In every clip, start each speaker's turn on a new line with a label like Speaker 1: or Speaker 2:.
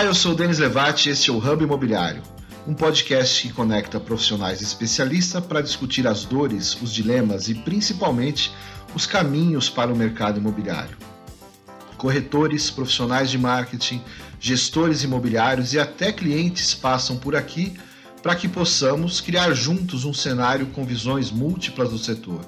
Speaker 1: Olá, eu sou o Denis Levati e este é o Hub Imobiliário, um podcast que conecta profissionais especialistas para discutir as dores, os dilemas e principalmente os caminhos para o mercado imobiliário. Corretores, profissionais de marketing, gestores imobiliários e até clientes passam por aqui para que possamos criar juntos um cenário com visões múltiplas do setor.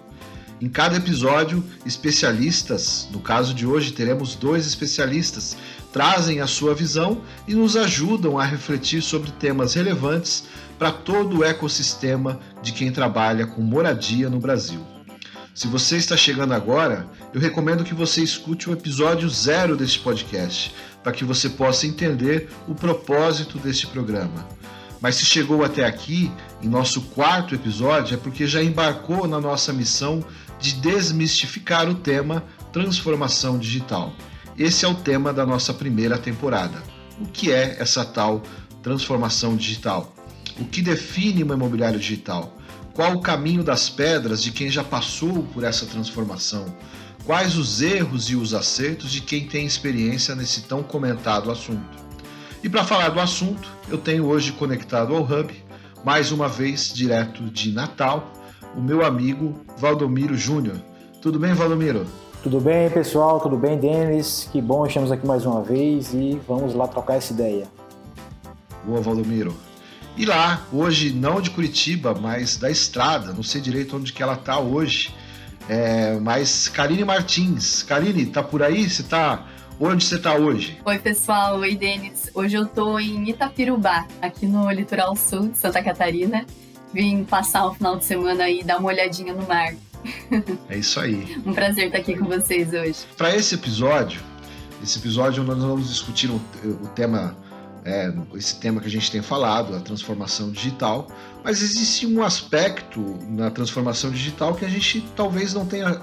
Speaker 1: Em cada episódio, especialistas, no caso de hoje teremos dois especialistas, trazem a sua visão e nos ajudam a refletir sobre temas relevantes para todo o ecossistema de quem trabalha com moradia no Brasil. Se você está chegando agora, eu recomendo que você escute o episódio zero deste podcast, para que você possa entender o propósito deste programa. Mas se chegou até aqui, em nosso quarto episódio, é porque já embarcou na nossa missão de desmistificar o tema transformação digital. Esse é o tema da nossa primeira temporada. O que é essa tal transformação digital? O que define uma imobiliário digital? Qual o caminho das pedras de quem já passou por essa transformação? Quais os erros e os acertos de quem tem experiência nesse tão comentado assunto? E para falar do assunto, eu tenho hoje conectado ao Hub, mais uma vez direto de Natal, o meu amigo Valdomiro Júnior. Tudo bem, Valdomiro?
Speaker 2: Tudo bem, pessoal? Tudo bem, Denis? Que bom, estamos aqui mais uma vez e vamos lá trocar essa ideia.
Speaker 1: Boa, Valdomiro. E lá, hoje, não de Curitiba, mas da estrada, não sei direito onde que ela está hoje, é, mas Karine Martins. Karine, tá por aí? Você tá Onde você está hoje?
Speaker 3: Oi, pessoal. Oi, Denis. Hoje eu estou em Itapirubá, aqui no litoral sul de Santa Catarina. Vim passar o final de semana e dar uma olhadinha no mar.
Speaker 1: É isso aí.
Speaker 3: um prazer estar aqui com vocês hoje.
Speaker 1: Para esse episódio, esse episódio nós vamos discutir o, o tema, é, esse tema que a gente tem falado, a transformação digital. Mas existe um aspecto na transformação digital que a gente talvez não tenha,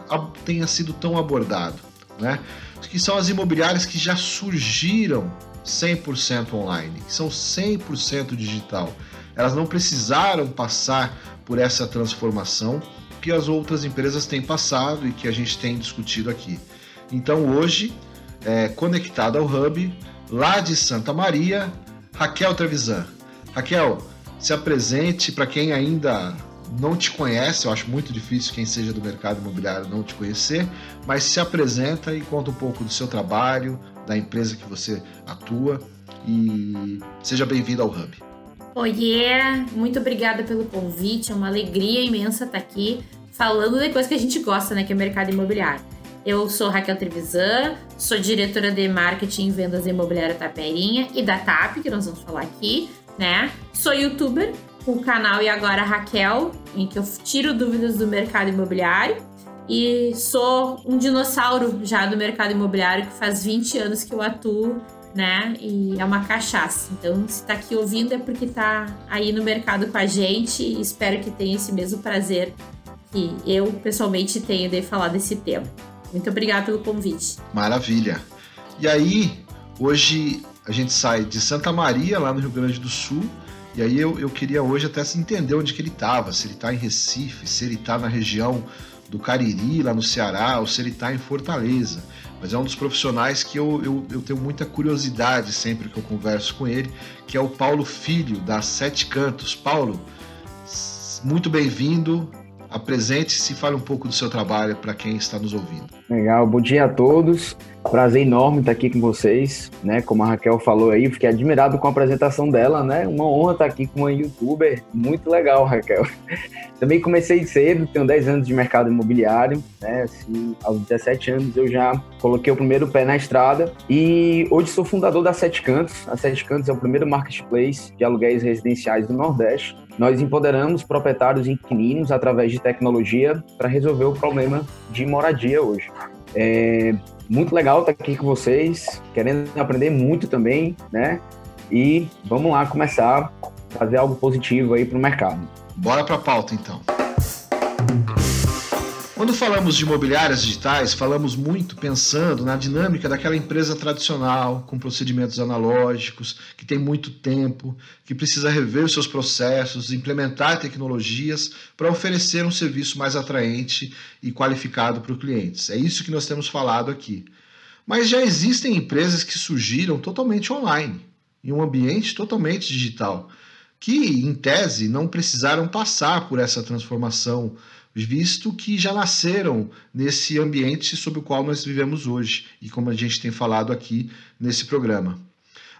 Speaker 1: tenha sido tão abordado, né? que são as imobiliárias que já surgiram 100% online, que são 100% digital. Elas não precisaram passar por essa transformação que as outras empresas têm passado e que a gente tem discutido aqui. Então hoje, é, conectado ao Hub, lá de Santa Maria, Raquel Trevisan. Raquel, se apresente para quem ainda não te conhece, eu acho muito difícil quem seja do mercado imobiliário não te conhecer, mas se apresenta e conta um pouco do seu trabalho, da empresa que você atua e seja bem-vindo ao Hub.
Speaker 4: Oiê, muito obrigada pelo convite, é uma alegria imensa estar aqui falando de coisa que a gente gosta, né, que é mercado imobiliário. Eu sou Raquel Trevisan, sou diretora de marketing e vendas imobiliária Taperinha e da TAP, que nós vamos falar aqui, né? Sou youtuber, com o canal E Agora Raquel, em que eu tiro dúvidas do mercado imobiliário. E sou um dinossauro já do mercado imobiliário, que faz 20 anos que eu atuo, né? E é uma cachaça. Então, se está aqui ouvindo é porque está aí no mercado com a gente e espero que tenha esse mesmo prazer que eu pessoalmente tenho de falar desse tema. Muito obrigada pelo convite.
Speaker 1: Maravilha. E aí, hoje a gente sai de Santa Maria, lá no Rio Grande do Sul, e aí eu, eu queria hoje até entender onde que ele estava, se ele está em Recife, se ele está na região do Cariri, lá no Ceará, ou se ele está em Fortaleza. Mas é um dos profissionais que eu, eu, eu, tenho muita curiosidade sempre que eu converso com ele, que é o Paulo Filho, da Sete Cantos. Paulo, muito bem-vindo. Apresente-se e fale um pouco do seu trabalho para quem está nos ouvindo.
Speaker 2: Legal, bom dia a todos. Prazer enorme estar aqui com vocês, né? Como a Raquel falou aí, fiquei admirado com a apresentação dela, né? Uma honra estar aqui com uma youtuber, muito legal, Raquel. Também comecei cedo, tenho 10 anos de mercado imobiliário, né? Assim, aos 17 anos eu já coloquei o primeiro pé na estrada e hoje sou fundador da Sete Cantos. A Sete Cantos é o primeiro marketplace de aluguéis residenciais do Nordeste. Nós empoderamos proprietários inquilinos através de tecnologia para resolver o problema de moradia hoje. É muito legal estar aqui com vocês, querendo aprender muito também, né? E vamos lá começar a fazer algo positivo aí para o mercado.
Speaker 1: Bora para a pauta então. Quando falamos de imobiliárias digitais, falamos muito pensando na dinâmica daquela empresa tradicional, com procedimentos analógicos, que tem muito tempo, que precisa rever os seus processos, implementar tecnologias para oferecer um serviço mais atraente e qualificado para os clientes. É isso que nós temos falado aqui. Mas já existem empresas que surgiram totalmente online. em um ambiente totalmente digital, que, em tese, não precisaram passar por essa transformação, visto que já nasceram nesse ambiente sob o qual nós vivemos hoje, e como a gente tem falado aqui nesse programa.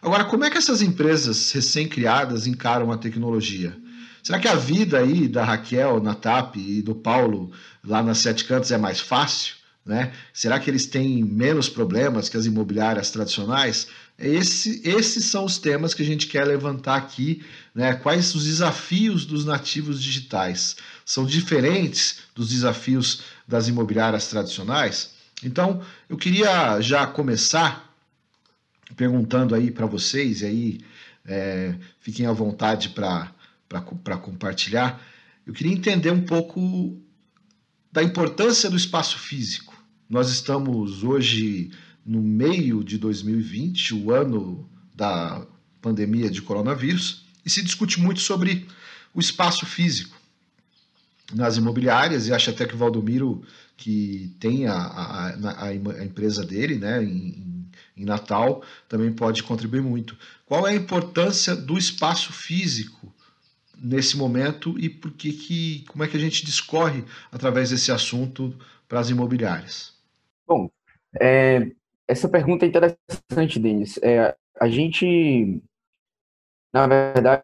Speaker 1: Agora, como é que essas empresas recém-criadas encaram a tecnologia? Será que a vida aí da Raquel na TAP e do Paulo lá nas Sete Cantos é mais fácil? Né? Será que eles têm menos problemas que as imobiliárias tradicionais? Esse, esses são os temas que a gente quer levantar aqui. Né? Quais os desafios dos nativos digitais? São diferentes dos desafios das imobiliárias tradicionais? Então, eu queria já começar perguntando aí para vocês, e aí é, fiquem à vontade para compartilhar. Eu queria entender um pouco da importância do espaço físico. Nós estamos hoje no meio de 2020, o ano da pandemia de coronavírus, e se discute muito sobre o espaço físico nas imobiliárias, e acho até que o Valdomiro, que tem a, a, a, a empresa dele né, em, em Natal, também pode contribuir muito. Qual é a importância do espaço físico nesse momento e por que, que como é que a gente discorre através desse assunto para as imobiliárias?
Speaker 2: Bom, é, essa pergunta é interessante, Denis. É, a gente, na verdade,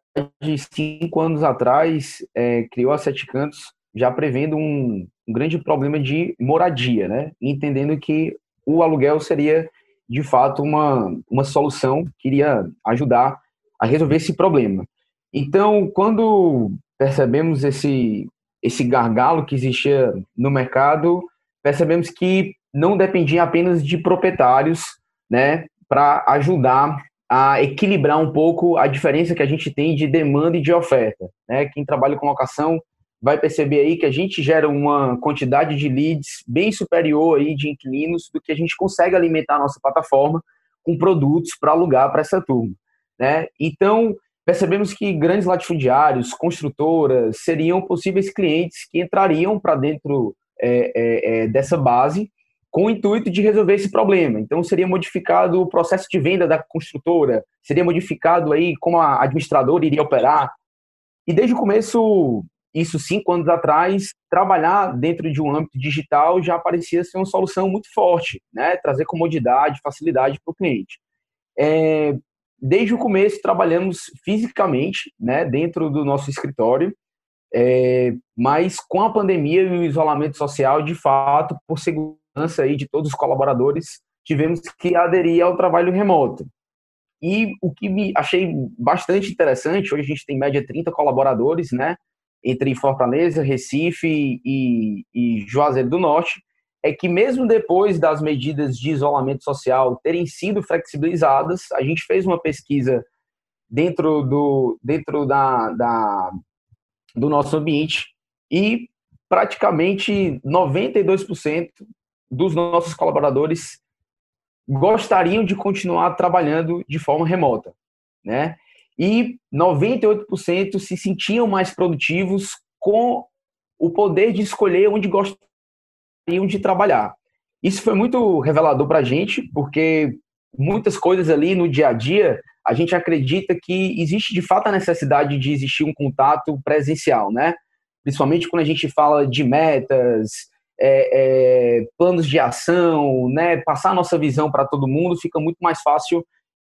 Speaker 2: cinco anos atrás, é, criou a Sete Cantos já prevendo um, um, grande problema de moradia, né? Entendendo que o aluguel seria, de fato, uma, uma solução que iria ajudar a resolver esse problema. Então, quando percebemos esse, esse gargalo que existia no mercado, percebemos que não dependia apenas de proprietários, né, para ajudar a equilibrar um pouco a diferença que a gente tem de demanda e de oferta. Né? Quem trabalha com locação vai perceber aí que a gente gera uma quantidade de leads bem superior aí de inquilinos do que a gente consegue alimentar a nossa plataforma com produtos para alugar para essa turma. Né? Então, percebemos que grandes latifundiários, construtoras, seriam possíveis clientes que entrariam para dentro é, é, é, dessa base com o intuito de resolver esse problema. Então, seria modificado o processo de venda da construtora, seria modificado aí como a administradora iria operar. E desde o começo, isso cinco anos atrás, trabalhar dentro de um âmbito digital já parecia ser uma solução muito forte, né? trazer comodidade, facilidade para o cliente. É, desde o começo trabalhamos fisicamente, né, dentro do nosso escritório, é, mas com a pandemia e o isolamento social, de fato, por segurança aí de todos os colaboradores, tivemos que aderir ao trabalho remoto. E o que me achei bastante interessante, hoje a gente tem média 30 colaboradores, né, entre Fortaleza, Recife e, e Juazeiro do Norte, é que mesmo depois das medidas de isolamento social terem sido flexibilizadas, a gente fez uma pesquisa dentro do, dentro da, da do nosso ambiente e praticamente 92% dos nossos colaboradores gostariam de continuar trabalhando de forma remota, né? E 98% se sentiam mais produtivos com o poder de escolher onde gostariam de trabalhar. Isso foi muito revelador para a gente, porque muitas coisas ali no dia a dia, a gente acredita que existe de fato a necessidade de existir um contato presencial, né? Principalmente quando a gente fala de metas, é, é, planos de ação, né? Passar a nossa visão para todo mundo fica muito mais fácil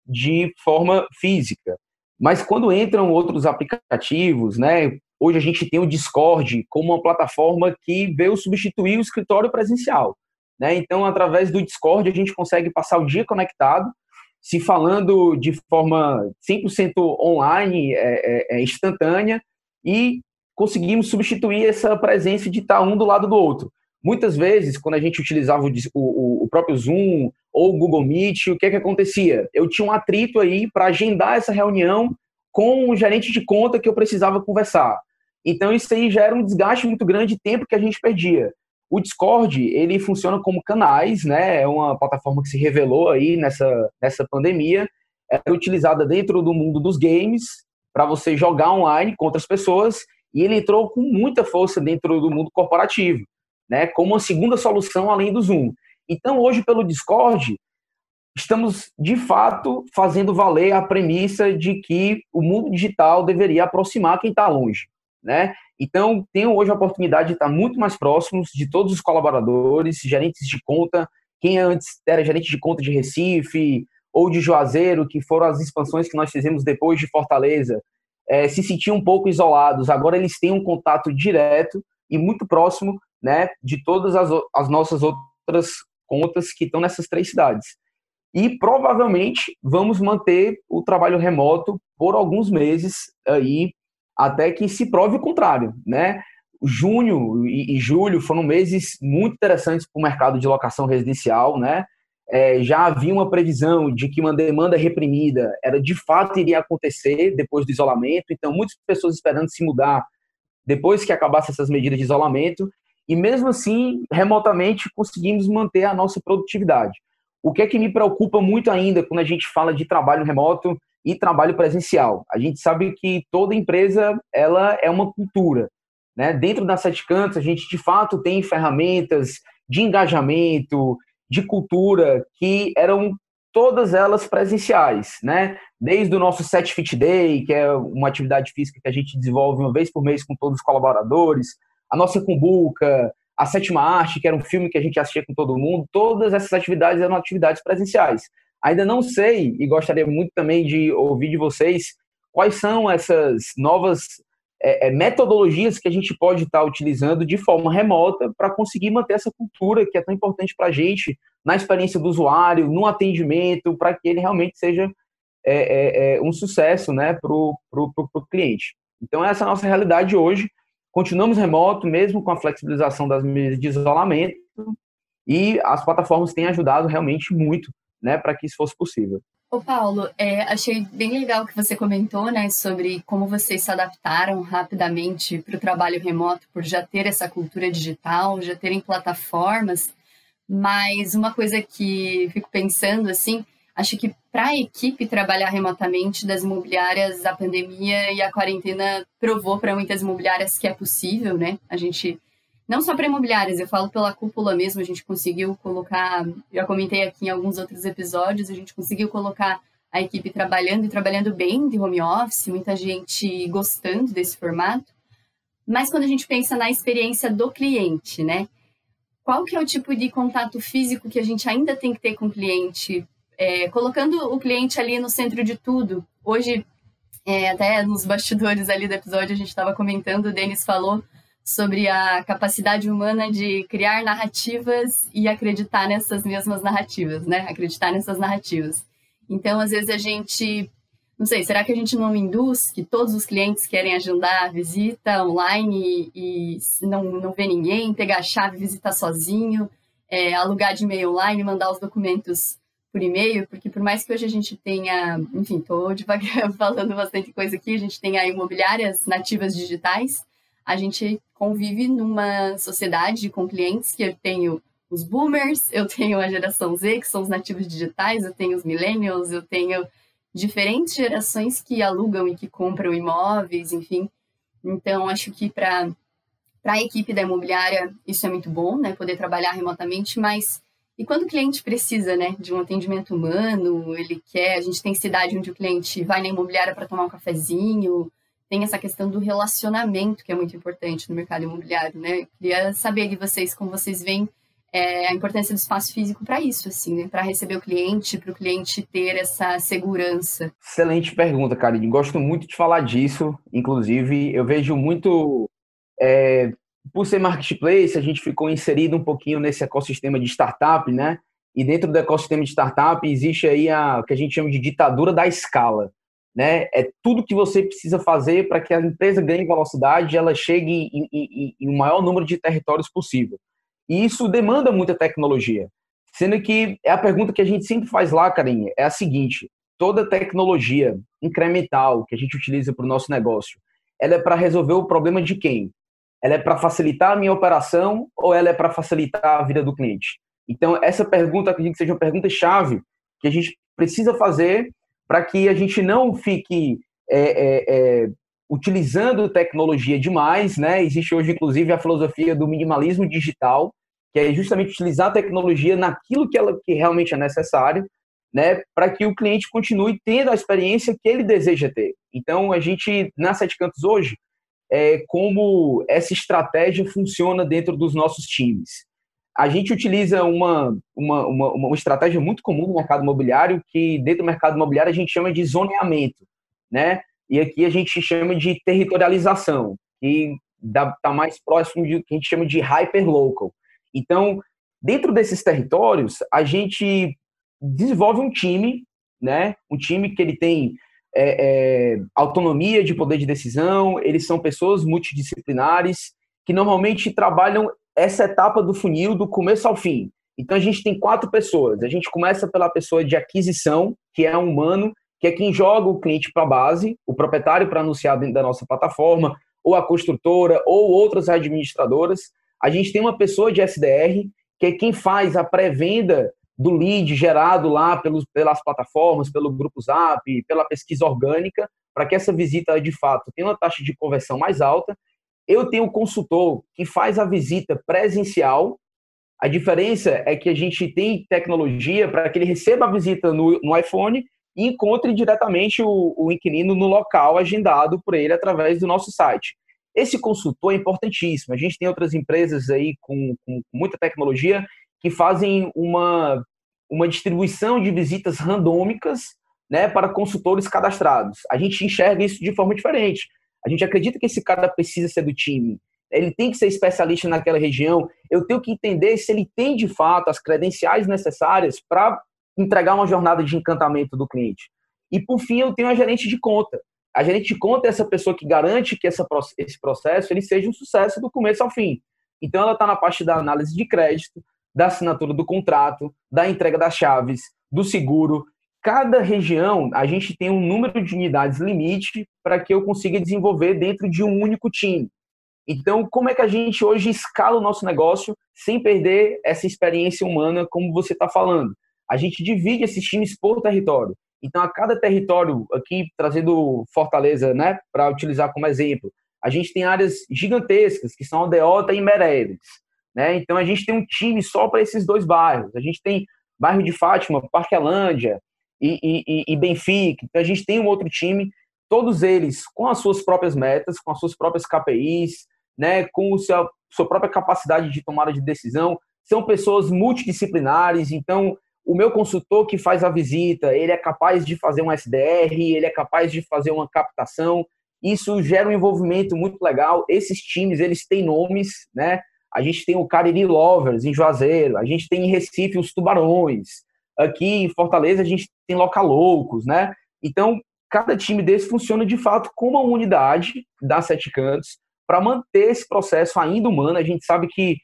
Speaker 2: de forma física. Mas quando entram outros aplicativos, né? Hoje a gente tem o Discord como uma plataforma que veio substituir o escritório presencial. Né? Então, através do Discord, a gente consegue passar o dia conectado, se falando de forma 100% online, é, é, é, instantânea, e conseguimos substituir essa presença de estar um do lado do outro. Muitas vezes, quando a gente utilizava o, o, o próprio Zoom ou o Google Meet, o que, que acontecia? Eu tinha um atrito aí para agendar essa reunião com o gerente de conta que eu precisava conversar. Então isso aí gera um desgaste muito grande de tempo que a gente perdia. O Discord, ele funciona como canais, né? É uma plataforma que se revelou aí nessa, nessa pandemia, era utilizada dentro do mundo dos games para você jogar online com outras pessoas e ele entrou com muita força dentro do mundo corporativo, né? Como uma segunda solução além do Zoom. Então, hoje pelo Discord, estamos de fato fazendo valer a premissa de que o mundo digital deveria aproximar quem está longe, né? Então, tenho hoje a oportunidade de estar muito mais próximos de todos os colaboradores, gerentes de conta, quem antes era gerente de conta de Recife ou de Juazeiro, que foram as expansões que nós fizemos depois de Fortaleza, é, se sentiam um pouco isolados. Agora eles têm um contato direto e muito próximo né, de todas as, as nossas outras contas que estão nessas três cidades. E provavelmente vamos manter o trabalho remoto por alguns meses aí, até que se prove o contrário, né? Junho e, e julho foram meses muito interessantes para o mercado de locação residencial, né? É, já havia uma previsão de que uma demanda reprimida era de fato iria acontecer depois do isolamento, então muitas pessoas esperando se mudar depois que acabasse essas medidas de isolamento, e mesmo assim, remotamente, conseguimos manter a nossa produtividade. O que é que me preocupa muito ainda quando a gente fala de trabalho remoto e trabalho presencial? A gente sabe que toda empresa ela é uma cultura. Né? Dentro da Sete Cantos, a gente de fato tem ferramentas de engajamento, de cultura, que eram todas elas presenciais, né? Desde o nosso Set Fit Day, que é uma atividade física que a gente desenvolve uma vez por mês com todos os colaboradores, a nossa Cumbuca, a Sétima Arte, que era um filme que a gente assistia com todo mundo, todas essas atividades eram atividades presenciais. Ainda não sei, e gostaria muito também de ouvir de vocês, quais são essas novas é, é, metodologias que a gente pode estar utilizando de forma remota para conseguir manter essa cultura que é tão importante para a gente na experiência do usuário, no atendimento, para que ele realmente seja é, é, é um sucesso né, para o cliente. Então, essa é a nossa realidade hoje. Continuamos remoto, mesmo com a flexibilização das medidas de isolamento, e as plataformas têm ajudado realmente muito né, para que isso fosse possível.
Speaker 3: Ô Paulo, é, achei bem legal o que você comentou, né, sobre como vocês se adaptaram rapidamente para o trabalho remoto, por já ter essa cultura digital, já terem plataformas. Mas uma coisa que fico pensando, assim, acho que para a equipe trabalhar remotamente das imobiliárias, a pandemia e a quarentena provou para muitas imobiliárias que é possível, né? A gente não só para imobiliárias, eu falo pela cúpula mesmo, a gente conseguiu colocar, já comentei aqui em alguns outros episódios, a gente conseguiu colocar a equipe trabalhando e trabalhando bem de home office, muita gente gostando desse formato. Mas quando a gente pensa na experiência do cliente, né? Qual que é o tipo de contato físico que a gente ainda tem que ter com o cliente? É, colocando o cliente ali no centro de tudo. Hoje, é, até nos bastidores ali do episódio, a gente estava comentando, o Denis falou sobre a capacidade humana de criar narrativas e acreditar nessas mesmas narrativas, né? Acreditar nessas narrativas. Então, às vezes a gente, não sei, será que a gente não induz que todos os clientes querem agendar visita online e, e não, não vê ninguém, pegar a chave, visitar sozinho, é, alugar de e-mail online, mandar os documentos por e-mail, porque por mais que hoje a gente tenha, enfim, estou devagar falando bastante coisa aqui, a gente tenha imobiliárias nativas digitais, a gente convive numa sociedade com clientes que eu tenho os boomers, eu tenho a geração Z, que são os nativos digitais, eu tenho os millennials, eu tenho diferentes gerações que alugam e que compram imóveis, enfim. Então, acho que para a equipe da imobiliária isso é muito bom, né? Poder trabalhar remotamente, mas e quando o cliente precisa, né, de um atendimento humano, ele quer, a gente tem cidade onde o cliente vai na imobiliária para tomar um cafezinho, tem essa questão do relacionamento que é muito importante no mercado imobiliário, né? Eu queria saber de vocês como vocês veem é, a importância do espaço físico para isso, assim, né? Para receber o cliente, para o cliente ter essa segurança.
Speaker 2: Excelente pergunta, Karine. Gosto muito de falar disso. Inclusive, eu vejo muito é, por ser marketplace, a gente ficou inserido um pouquinho nesse ecossistema de startup, né? E dentro do ecossistema de startup existe aí a que a gente chama de ditadura da escala né? É tudo que você precisa fazer para que a empresa ganhe velocidade, ela chegue em, em, em, o maior número de territórios possível. E isso demanda muita tecnologia. Sendo que é a pergunta que a gente sempre faz lá, Carinha, é a seguinte: toda tecnologia incremental que a gente utiliza para o nosso negócio, ela é para resolver o problema de quem? Ela é para facilitar a minha operação ou ela é para facilitar a vida do cliente? Então, essa pergunta acredito que seja uma pergunta chave que a gente precisa fazer para que a gente não fique é, é, é, utilizando tecnologia demais, né? Existe hoje, inclusive, a filosofia do minimalismo digital, que é justamente utilizar a tecnologia naquilo que, ela, que realmente é necessário, né, para que o cliente continue tendo a experiência que ele deseja ter. Então, a gente, na Sete Cantos hoje, é, como essa estratégia funciona dentro dos nossos times. A gente utiliza uma, uma, uma, uma estratégia muito comum no mercado imobiliário, que dentro do mercado imobiliário a gente chama de zoneamento, né? E aqui a gente chama de territorialização, que está mais próximo do que a gente chama de hyperlocal. Então, dentro desses territórios, a gente desenvolve um time, né? Um time que ele tem é, é, autonomia de poder de decisão, eles são pessoas multidisciplinares que normalmente trabalham essa etapa do funil do começo ao fim. Então a gente tem quatro pessoas. A gente começa pela pessoa de aquisição, que é um humano, que é quem joga o cliente para a base, o proprietário para anunciar dentro da nossa plataforma, ou a construtora, ou outras administradoras. A gente tem uma pessoa de SDR, que é quem faz a pré-venda do lead gerado lá pelos, pelas plataformas, pelo grupo Zap, pela pesquisa orgânica, para que essa visita de fato tenha uma taxa de conversão mais alta. Eu tenho um consultor que faz a visita presencial. A diferença é que a gente tem tecnologia para que ele receba a visita no, no iPhone e encontre diretamente o, o inquilino no local agendado por ele através do nosso site. Esse consultor é importantíssimo. A gente tem outras empresas aí com, com muita tecnologia que fazem uma, uma distribuição de visitas randômicas né, para consultores cadastrados. A gente enxerga isso de forma diferente. A gente acredita que esse cara precisa ser do time. Ele tem que ser especialista naquela região. Eu tenho que entender se ele tem de fato as credenciais necessárias para entregar uma jornada de encantamento do cliente. E por fim, eu tenho a gerente de conta. A gerente de conta é essa pessoa que garante que essa, esse processo ele seja um sucesso do começo ao fim. Então, ela está na parte da análise de crédito, da assinatura do contrato, da entrega das chaves, do seguro. Cada região, a gente tem um número de unidades limite para que eu consiga desenvolver dentro de um único time. Então, como é que a gente hoje escala o nosso negócio sem perder essa experiência humana, como você está falando? A gente divide esses times por território. Então, a cada território, aqui trazendo Fortaleza, né, para utilizar como exemplo, a gente tem áreas gigantescas, que são Aldeota e Meredes. Né? Então a gente tem um time só para esses dois bairros. A gente tem bairro de Fátima, Parquelândia e, e, e, Benfica. Então a gente tem um outro time, todos eles com as suas próprias metas, com as suas próprias KPIs, né? com a sua, sua própria capacidade de tomada de decisão. São pessoas multidisciplinares, então o meu consultor que faz a visita, ele é capaz de fazer um SDR, ele é capaz de fazer uma captação. Isso gera um envolvimento muito legal. Esses times, eles têm nomes, né? A gente tem o Cariri Lovers em Juazeiro, a gente tem em Recife os Tubarões, aqui em Fortaleza a gente tem Loucos, né? Então, cada time desse funciona de fato como uma unidade da Sete Cantos para manter esse processo ainda humano. A gente sabe que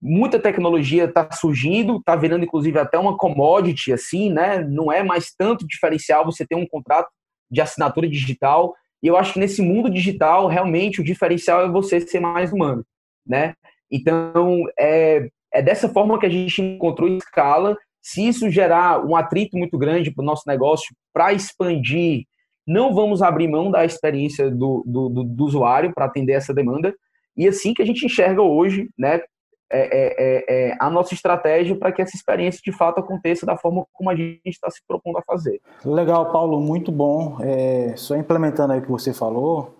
Speaker 2: muita tecnologia está surgindo, está virando inclusive até uma commodity assim, né? Não é mais tanto diferencial você ter um contrato de assinatura digital. E eu acho que nesse mundo digital, realmente o diferencial é você ser mais humano, né? Então, é, é dessa forma que a gente encontrou escala. Se isso gerar um atrito muito grande para o nosso negócio, para expandir, não vamos abrir mão da experiência do, do, do, do usuário para atender essa demanda. E assim que a gente enxerga hoje, né, é, é, é, é a nossa estratégia para que essa experiência de fato aconteça da forma como a gente está se propondo a fazer.
Speaker 5: Legal, Paulo, muito bom. É, só implementando aí o que você falou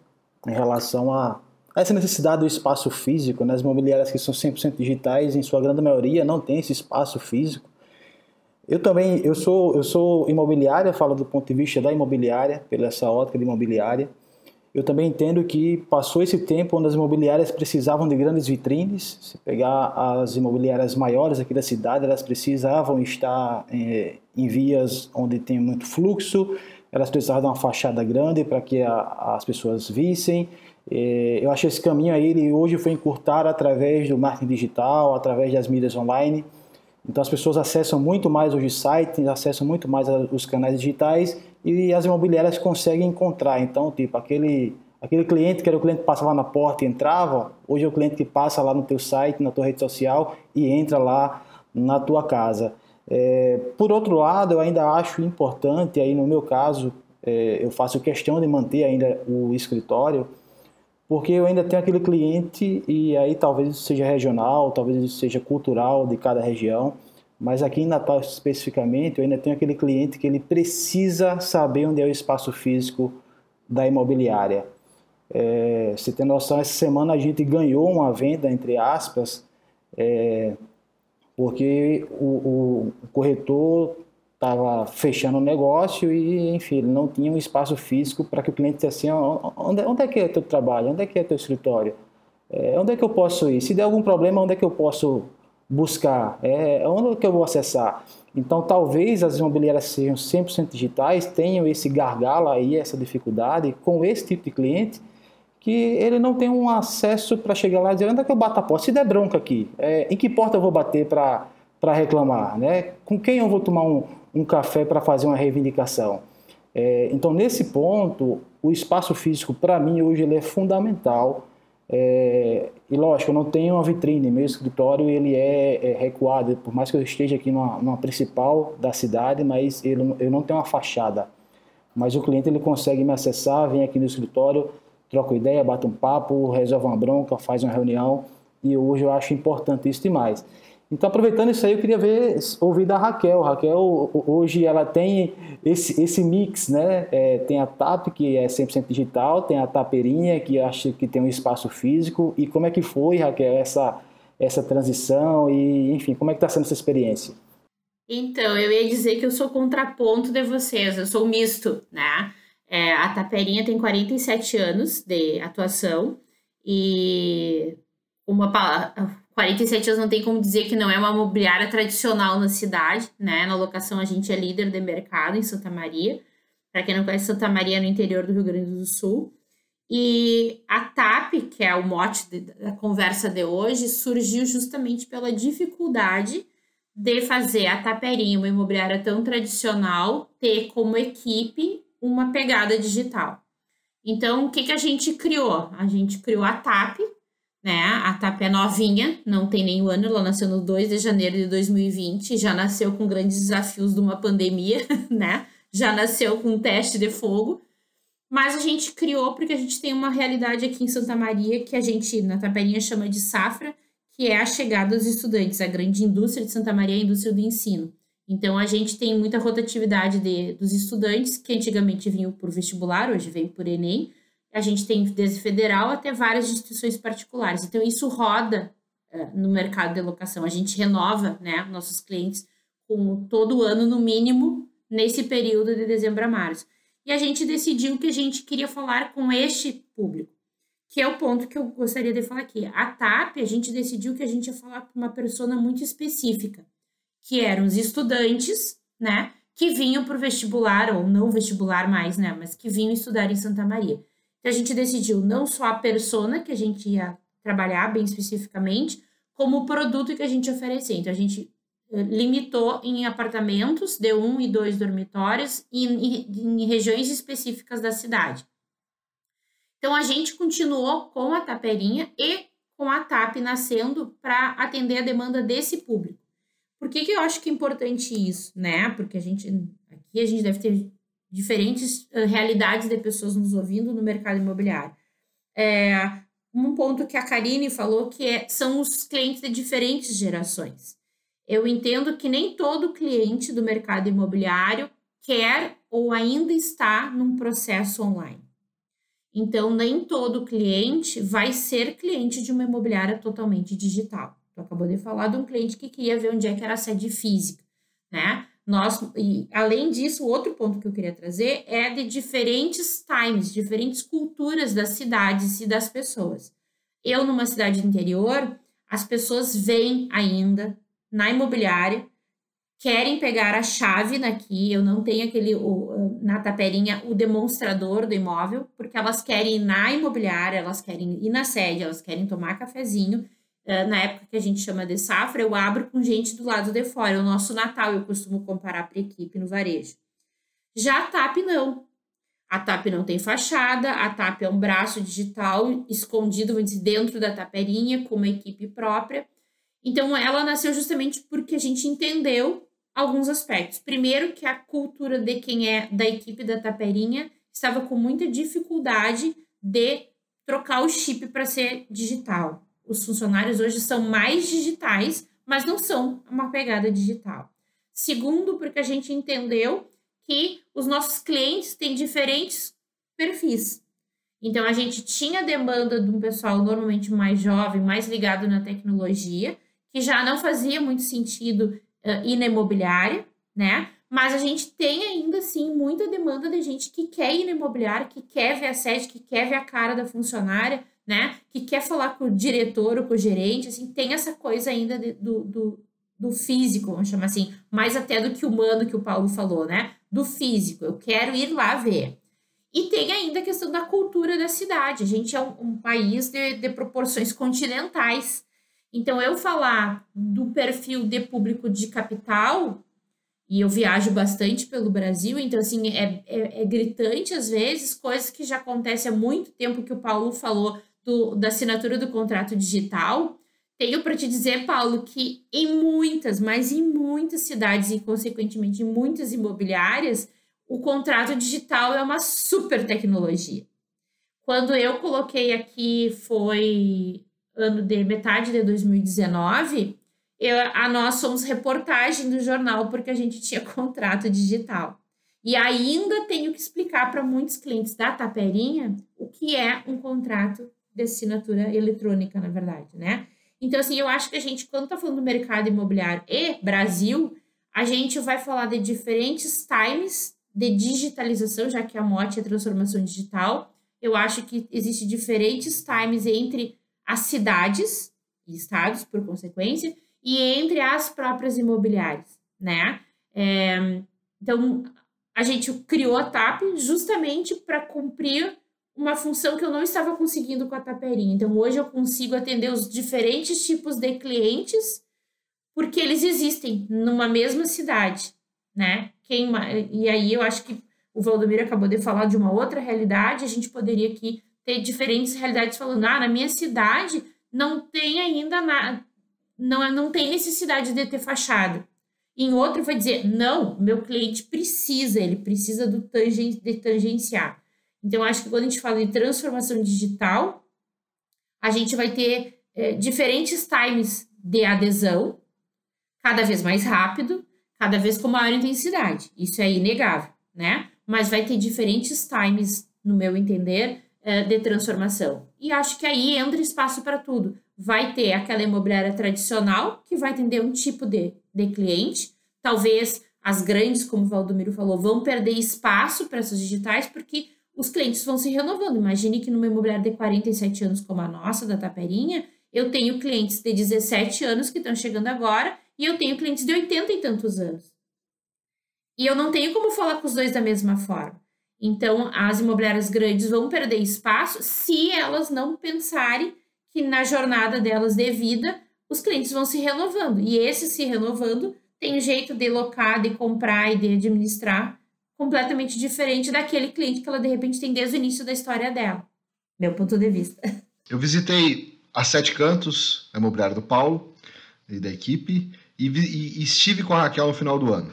Speaker 5: em relação a essa necessidade do espaço físico, né? as imobiliárias que são 100% digitais, em sua grande maioria, não tem esse espaço físico. Eu também, eu sou, eu sou imobiliária, falo do ponto de vista da imobiliária, pela essa ótica de imobiliária. Eu também entendo que passou esse tempo onde as imobiliárias precisavam de grandes vitrines. Se pegar as imobiliárias maiores aqui da cidade, elas precisavam estar é, em vias onde tem muito fluxo, elas precisavam de uma fachada grande para que a, as pessoas vissem. É, eu acho esse caminho aí, ele hoje foi encurtado através do marketing digital, através das mídias online. Então as pessoas acessam muito mais hoje sites, acessam muito mais os canais digitais e as imobiliárias conseguem encontrar. Então, tipo, aquele, aquele cliente que era o cliente que passava na porta e entrava, hoje é o cliente que passa lá no teu site, na tua rede social e entra lá na tua casa. É, por outro lado, eu ainda acho importante, aí no meu caso, é, eu faço questão de manter ainda o escritório, porque eu ainda tenho aquele cliente e aí talvez isso seja regional, talvez isso seja cultural de cada região, Mas aqui em Natal especificamente, eu ainda tenho aquele cliente que ele precisa saber onde é o espaço físico da imobiliária. É, você tem noção, essa semana a gente ganhou uma venda, entre aspas, é, porque o, o, o corretor estava fechando o negócio e, enfim, não tinha um espaço físico para que o cliente dissesse assim, onde, onde é que é teu trabalho, onde é que é teu escritório, é, onde é que eu posso ir, se der algum problema, onde é que eu posso buscar, é, onde é que eu vou acessar. Então, talvez as imobiliárias sejam 100% digitais, tenham esse gargalo aí, essa dificuldade com esse tipo de cliente, que ele não tem um acesso para chegar lá e dizer onde é que eu bato a porta, se der bronca aqui, é, em que porta eu vou bater para reclamar, né? com quem eu vou tomar um, um café para fazer uma reivindicação. É, então, nesse ponto, o espaço físico, para mim, hoje ele é fundamental. É, e lógico, eu não tenho uma vitrine, meu escritório ele é, é recuado, por mais que eu esteja aqui numa, numa principal da cidade, mas ele, eu não tenho uma fachada. Mas o cliente ele consegue me acessar, vem aqui no escritório, troca ideia, bate um papo, resolve uma bronca, faz uma reunião, e hoje eu acho importante isso demais. Então, aproveitando isso aí, eu queria ver, ouvir da Raquel. Raquel, hoje ela tem esse, esse mix, né? É, tem a TAP, que é 100% digital, tem a Taperinha, que acho que tem um espaço físico. E como é que foi, Raquel, essa, essa transição? E, enfim, como é que está sendo essa experiência?
Speaker 4: Então, eu ia dizer que eu sou contraponto de vocês, eu sou misto, né? É, a Taperinha tem 47 anos de atuação e uma 47 anos não tem como dizer que não é uma mobiliária tradicional na cidade, né? Na locação a gente é líder de mercado em Santa Maria. Para quem não conhece Santa Maria é no interior do Rio Grande do Sul. E a TAP, que é o mote da conversa de hoje, surgiu justamente pela dificuldade de fazer a Taperinha, uma imobiliária tão tradicional, ter como equipe uma pegada digital. Então, o que, que a gente criou? A gente criou a TAP, né? A TAP é novinha, não tem nenhum ano, ela nasceu no 2 de janeiro de 2020, já nasceu com grandes desafios de uma pandemia, né? Já nasceu com um teste de fogo. Mas a gente criou porque a gente tem uma realidade aqui em Santa Maria que a gente, na Taperinha, chama de safra, que é a chegada dos estudantes. A grande indústria de Santa Maria é a indústria do ensino. Então, a gente tem muita rotatividade de, dos estudantes, que antigamente vinham por vestibular, hoje vem por Enem, a gente tem desde federal até várias instituições particulares. Então, isso roda uh, no mercado de locação. A gente renova né, nossos clientes com todo ano, no mínimo, nesse período de dezembro a março. E a gente decidiu que a gente queria falar com este público, que é o ponto que eu gostaria de falar aqui. A TAP, a gente decidiu que a gente ia falar com uma persona muito específica, que eram os estudantes, né, que vinham para o vestibular, ou não vestibular mais, né, mas que vinham estudar em Santa Maria. Então, a gente decidiu não só a persona que a gente ia trabalhar bem especificamente, como o produto que a gente oferecia. Então, a gente eh, limitou em apartamentos de um e dois dormitórios em, em, em regiões específicas da cidade. Então, a gente continuou com a taperinha e com a TAP nascendo para atender a demanda desse público. Por que, que eu acho que é importante isso, né? Porque a gente aqui a gente deve ter diferentes realidades de pessoas nos ouvindo no mercado imobiliário. É, um ponto que a Karine falou que é, são os clientes de diferentes gerações. Eu entendo que nem todo cliente do mercado imobiliário quer ou ainda está num processo online. Então, nem todo cliente vai ser cliente de uma imobiliária totalmente digital. Tu acabou de falar de um cliente que queria ver onde é que era a sede física, né? Nós, e além disso, outro ponto que eu queria trazer é de diferentes times, diferentes culturas das cidades e das pessoas. Eu, numa cidade interior, as pessoas vêm ainda na imobiliária, querem pegar a chave naqui, eu não tenho aquele, o, na taperinha, o demonstrador do imóvel, porque elas querem ir na imobiliária, elas querem ir na sede, elas querem tomar cafezinho, na época que a gente chama de safra, eu abro com gente do lado de fora. É o nosso Natal, eu costumo comparar para equipe no varejo. Já a TAP não. A TAP não tem fachada, a TAP é um braço digital escondido dentro da taperinha, com uma equipe própria. Então, ela nasceu justamente porque a gente entendeu alguns aspectos. Primeiro, que a cultura de quem é da equipe da taperinha estava com muita dificuldade de trocar o chip para ser digital os funcionários hoje são mais digitais, mas não são uma pegada digital. Segundo, porque a gente entendeu que os nossos clientes têm diferentes perfis. Então, a gente tinha demanda de um pessoal normalmente mais jovem, mais ligado na tecnologia, que já não fazia muito sentido uh, ir na imobiliária, né? Mas a gente tem ainda assim muita demanda de gente que quer ir na imobiliária, que quer ver a sede, que quer ver a cara da funcionária, né? Que quer falar com o diretor ou com o gerente, assim, tem essa coisa ainda de, do, do, do físico, vamos chamar assim, mais até do que humano que o Paulo falou, né? Do físico, eu quero ir lá ver. E tem ainda a questão da cultura da cidade. A gente é um, um país de, de proporções continentais. Então, eu falar do perfil de público de capital, e eu viajo bastante pelo Brasil, então, assim, é, é, é, gritante às vezes, coisas que já acontecem há muito tempo que o Paulo falou do, da assinatura do contrato digital. Tenho para te dizer, Paulo, que em muitas, mas em muitas cidades e, consequentemente, em muitas imobiliárias, o contrato digital é uma super tecnologia. Quando eu coloquei aqui foi ano de metade de 2019, eu, a nós somos reportagem do jornal porque a gente tinha contrato digital. E ainda tenho que explicar para muitos clientes da Taperinha o que é um contrato de assinatura eletrônica, na verdade, né? Então, assim, eu acho que a gente, quando está falando do mercado imobiliário e Brasil, a gente vai falar de diferentes times de digitalização, já que a mote é transformação digital. Eu acho que existe diferentes times entre as cidades e estados, por consequência, e entre as próprias imobiliárias, né? É, então, a gente criou a TAP justamente para cumprir uma função que eu não estava conseguindo com a Taperinha. Então, hoje eu consigo atender os diferentes tipos de clientes porque eles existem numa mesma cidade, né? Quem, e aí eu acho que o Valdomiro acabou de falar de uma outra realidade, a gente poderia aqui ter diferentes realidades falando, ah, na minha cidade não tem ainda nada, não, não tem necessidade de ter fachada. Em outro vai dizer, não, meu cliente precisa, ele precisa do tangen, de tangenciar. Então, acho que quando a gente fala de transformação digital, a gente vai ter é, diferentes times de adesão, cada vez mais rápido, cada vez com maior intensidade. Isso é inegável, né? Mas vai ter diferentes times, no meu entender, eh, de transformação. E acho que aí entra espaço para tudo. Vai ter aquela imobiliária tradicional, que vai atender um tipo de, de cliente. Talvez as grandes, como o Valdomiro falou, vão perder espaço para essas digitais, porque os clientes vão se renovando. Imagine que numa imobiliária de 47 anos como a nossa, da Taperinha, eu tenho clientes de 17 anos que estão chegando agora e eu tenho clientes de 80 e tantos anos. E eu não tenho como falar com os dois da mesma forma. Então, as imobiliárias grandes vão perder espaço se elas não pensarem que na jornada delas de vida, os clientes vão se renovando. E esse se renovando tem jeito de locar, de comprar e de administrar completamente diferente daquele cliente que ela de repente tem desde o início da história dela. Meu ponto de vista.
Speaker 1: Eu visitei a Sete Cantos, a imobiliária do Paulo e da equipe, e, e, estive com a Raquel no final do ano.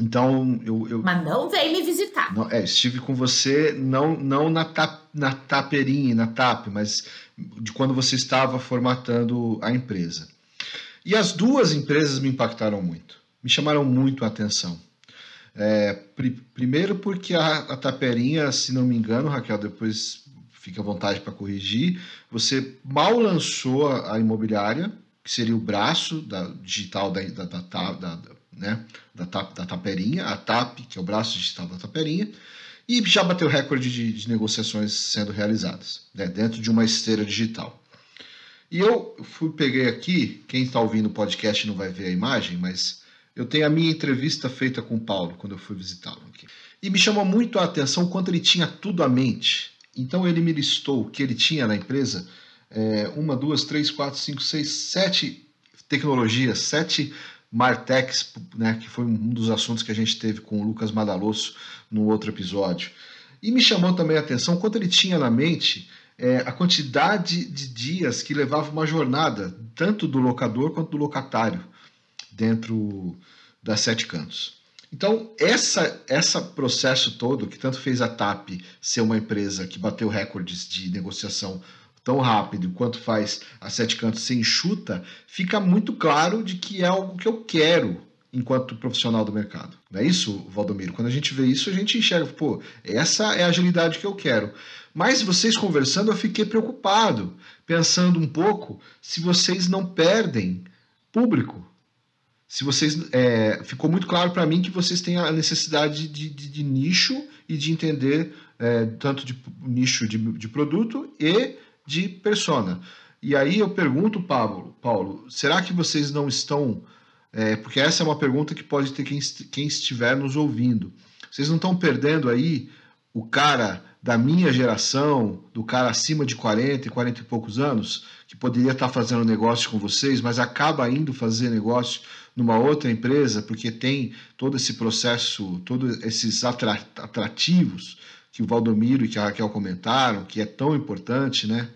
Speaker 1: Então, eu. eu
Speaker 4: Mas não veio me visitar.
Speaker 1: Não, é, estive com você, não, não na, tap, na taperinha, na TAP, mas de quando você estava formatando a empresa. E as duas empresas me impactaram muito, me chamaram muito a atenção. É, pr primeiro porque a, a Taperinha, se não me engano, Raquel, depois fica à vontade para corrigir, você mal lançou a, a imobiliária, que seria o braço da, digital da, da, da, da, né, da, da Taperinha, a TAP, que é o braço digital da Taperinha, e já bateu recorde de, de negociações sendo realizadas, né, dentro de uma esteira digital. E eu fui, peguei aqui, quem está ouvindo o podcast não vai ver a imagem, mas eu tenho a minha entrevista feita com o Paulo quando eu fui visitá-lo aqui. E me chamou muito a atenção quanto ele tinha tudo à mente. Então ele me listou o que ele tinha na empresa é, uma, duas, três, quatro, cinco, seis, sete tecnologias, sete Martex, né, que foi um dos assuntos que a gente teve com o Lucas Madalosso no outro episódio. E me chamou também a atenção quanto ele tinha na mente é, a quantidade de dias que levava uma jornada, tanto do locador quanto do locatário, dentro das Sete Cantos. Então, essa, essa processo todo, que tanto fez a TAP ser uma empresa que bateu recordes de negociação tão rápido quanto faz a Sete Cantos ser enxuta, fica muito claro de que é algo que eu quero enquanto profissional do mercado. Não é isso, Valdomiro? Quando a gente vê isso, a gente enxerga, pô, essa é a agilidade que eu quero. Mas vocês conversando, eu fiquei preocupado, pensando um pouco se vocês não perdem público. Se vocês. É, ficou muito claro para mim que vocês têm a necessidade de, de, de nicho e de entender é, tanto de nicho de, de produto e de persona. E aí eu pergunto, Paulo, Paulo, será que vocês não estão. É, porque essa é uma pergunta que pode ter quem, quem estiver nos ouvindo. Vocês não estão perdendo aí o cara da minha geração, do cara acima de 40 e 40 e poucos anos, que poderia estar fazendo negócio com vocês, mas acaba indo fazer negócio numa outra empresa porque tem todo esse processo, todos esses atrativos que o Valdomiro e que a Raquel comentaram, que é tão importante, né?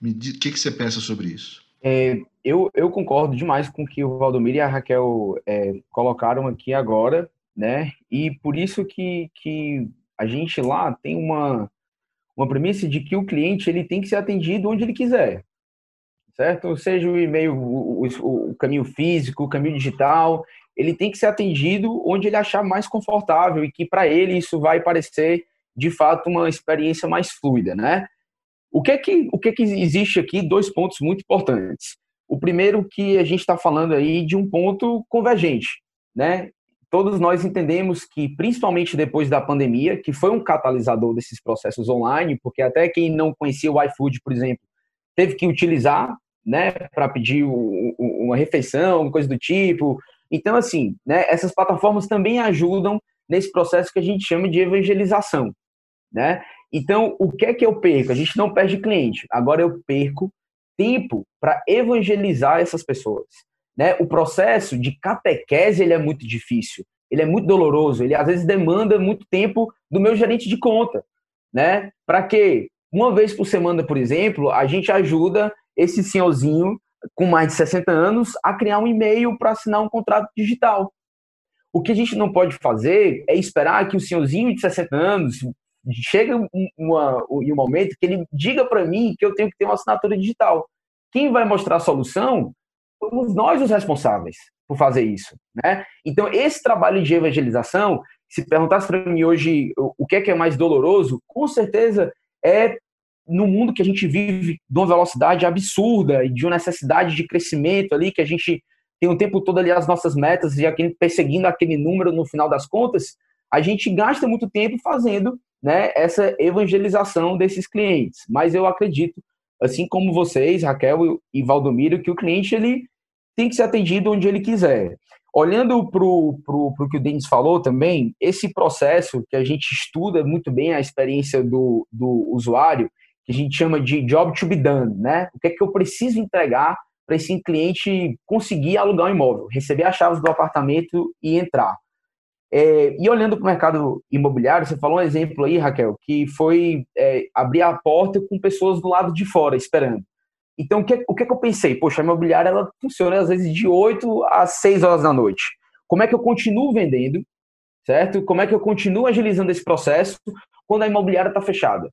Speaker 1: O que, que você pensa sobre isso?
Speaker 2: É, eu, eu concordo demais com o que o Valdomiro e a Raquel é, colocaram aqui agora, né? E por isso que, que a gente lá tem uma, uma premissa de que o cliente ele tem que ser atendido onde ele quiser, certo? Seja o e-mail, o, o, o caminho físico, o caminho digital, ele tem que ser atendido onde ele achar mais confortável e que para ele isso vai parecer de fato uma experiência mais fluida, né? O que é que o que é que existe aqui? Dois pontos muito importantes. O primeiro que a gente está falando aí de um ponto convergente, né? Todos nós entendemos que, principalmente depois da pandemia, que foi um catalisador desses processos online, porque até quem não conhecia o iFood, por exemplo, teve que utilizar, né, para pedir o, o, uma refeição, coisa do tipo. Então, assim, né, essas plataformas também ajudam nesse processo que a gente chama de evangelização, né? Então, o que é que eu perco? A gente não perde cliente, agora eu perco tempo para evangelizar essas pessoas. Né? O processo de catequese ele é muito difícil, ele é muito doloroso, ele às vezes demanda muito tempo do meu gerente de conta. Né? Para quê? Uma vez por semana, por exemplo, a gente ajuda esse senhorzinho com mais de 60 anos a criar um e-mail para assinar um contrato digital. O que a gente não pode fazer é esperar que o senhorzinho de 60 anos chegue em um momento que ele diga para mim que eu tenho que ter uma assinatura digital. Quem vai mostrar a solução somos nós os responsáveis por fazer isso, né? Então, esse trabalho de evangelização, se perguntasse para mim hoje o que é que é mais doloroso, com certeza é no mundo que a gente vive de uma velocidade absurda e de uma necessidade de crescimento ali, que a gente tem o tempo todo ali as nossas metas e aquele, perseguindo aquele número no final das contas, a gente gasta muito tempo fazendo né, essa evangelização desses clientes. Mas eu acredito assim como vocês, Raquel e Valdomiro, que o cliente ele tem que ser atendido onde ele quiser. Olhando para o que o Denis falou também, esse processo que a gente estuda muito bem a experiência do, do usuário, que a gente chama de job to be done, né? O que é que eu preciso entregar para esse cliente conseguir alugar um imóvel, receber as chaves do apartamento e entrar. É, e olhando para o mercado imobiliário, você falou um exemplo aí, Raquel, que foi é, abrir a porta com pessoas do lado de fora esperando. Então, o que, o que, que eu pensei? Poxa, a imobiliária ela funciona às vezes de 8 às 6 horas da noite. Como é que eu continuo vendendo, certo? Como é que eu continuo agilizando esse processo quando a imobiliária está fechada?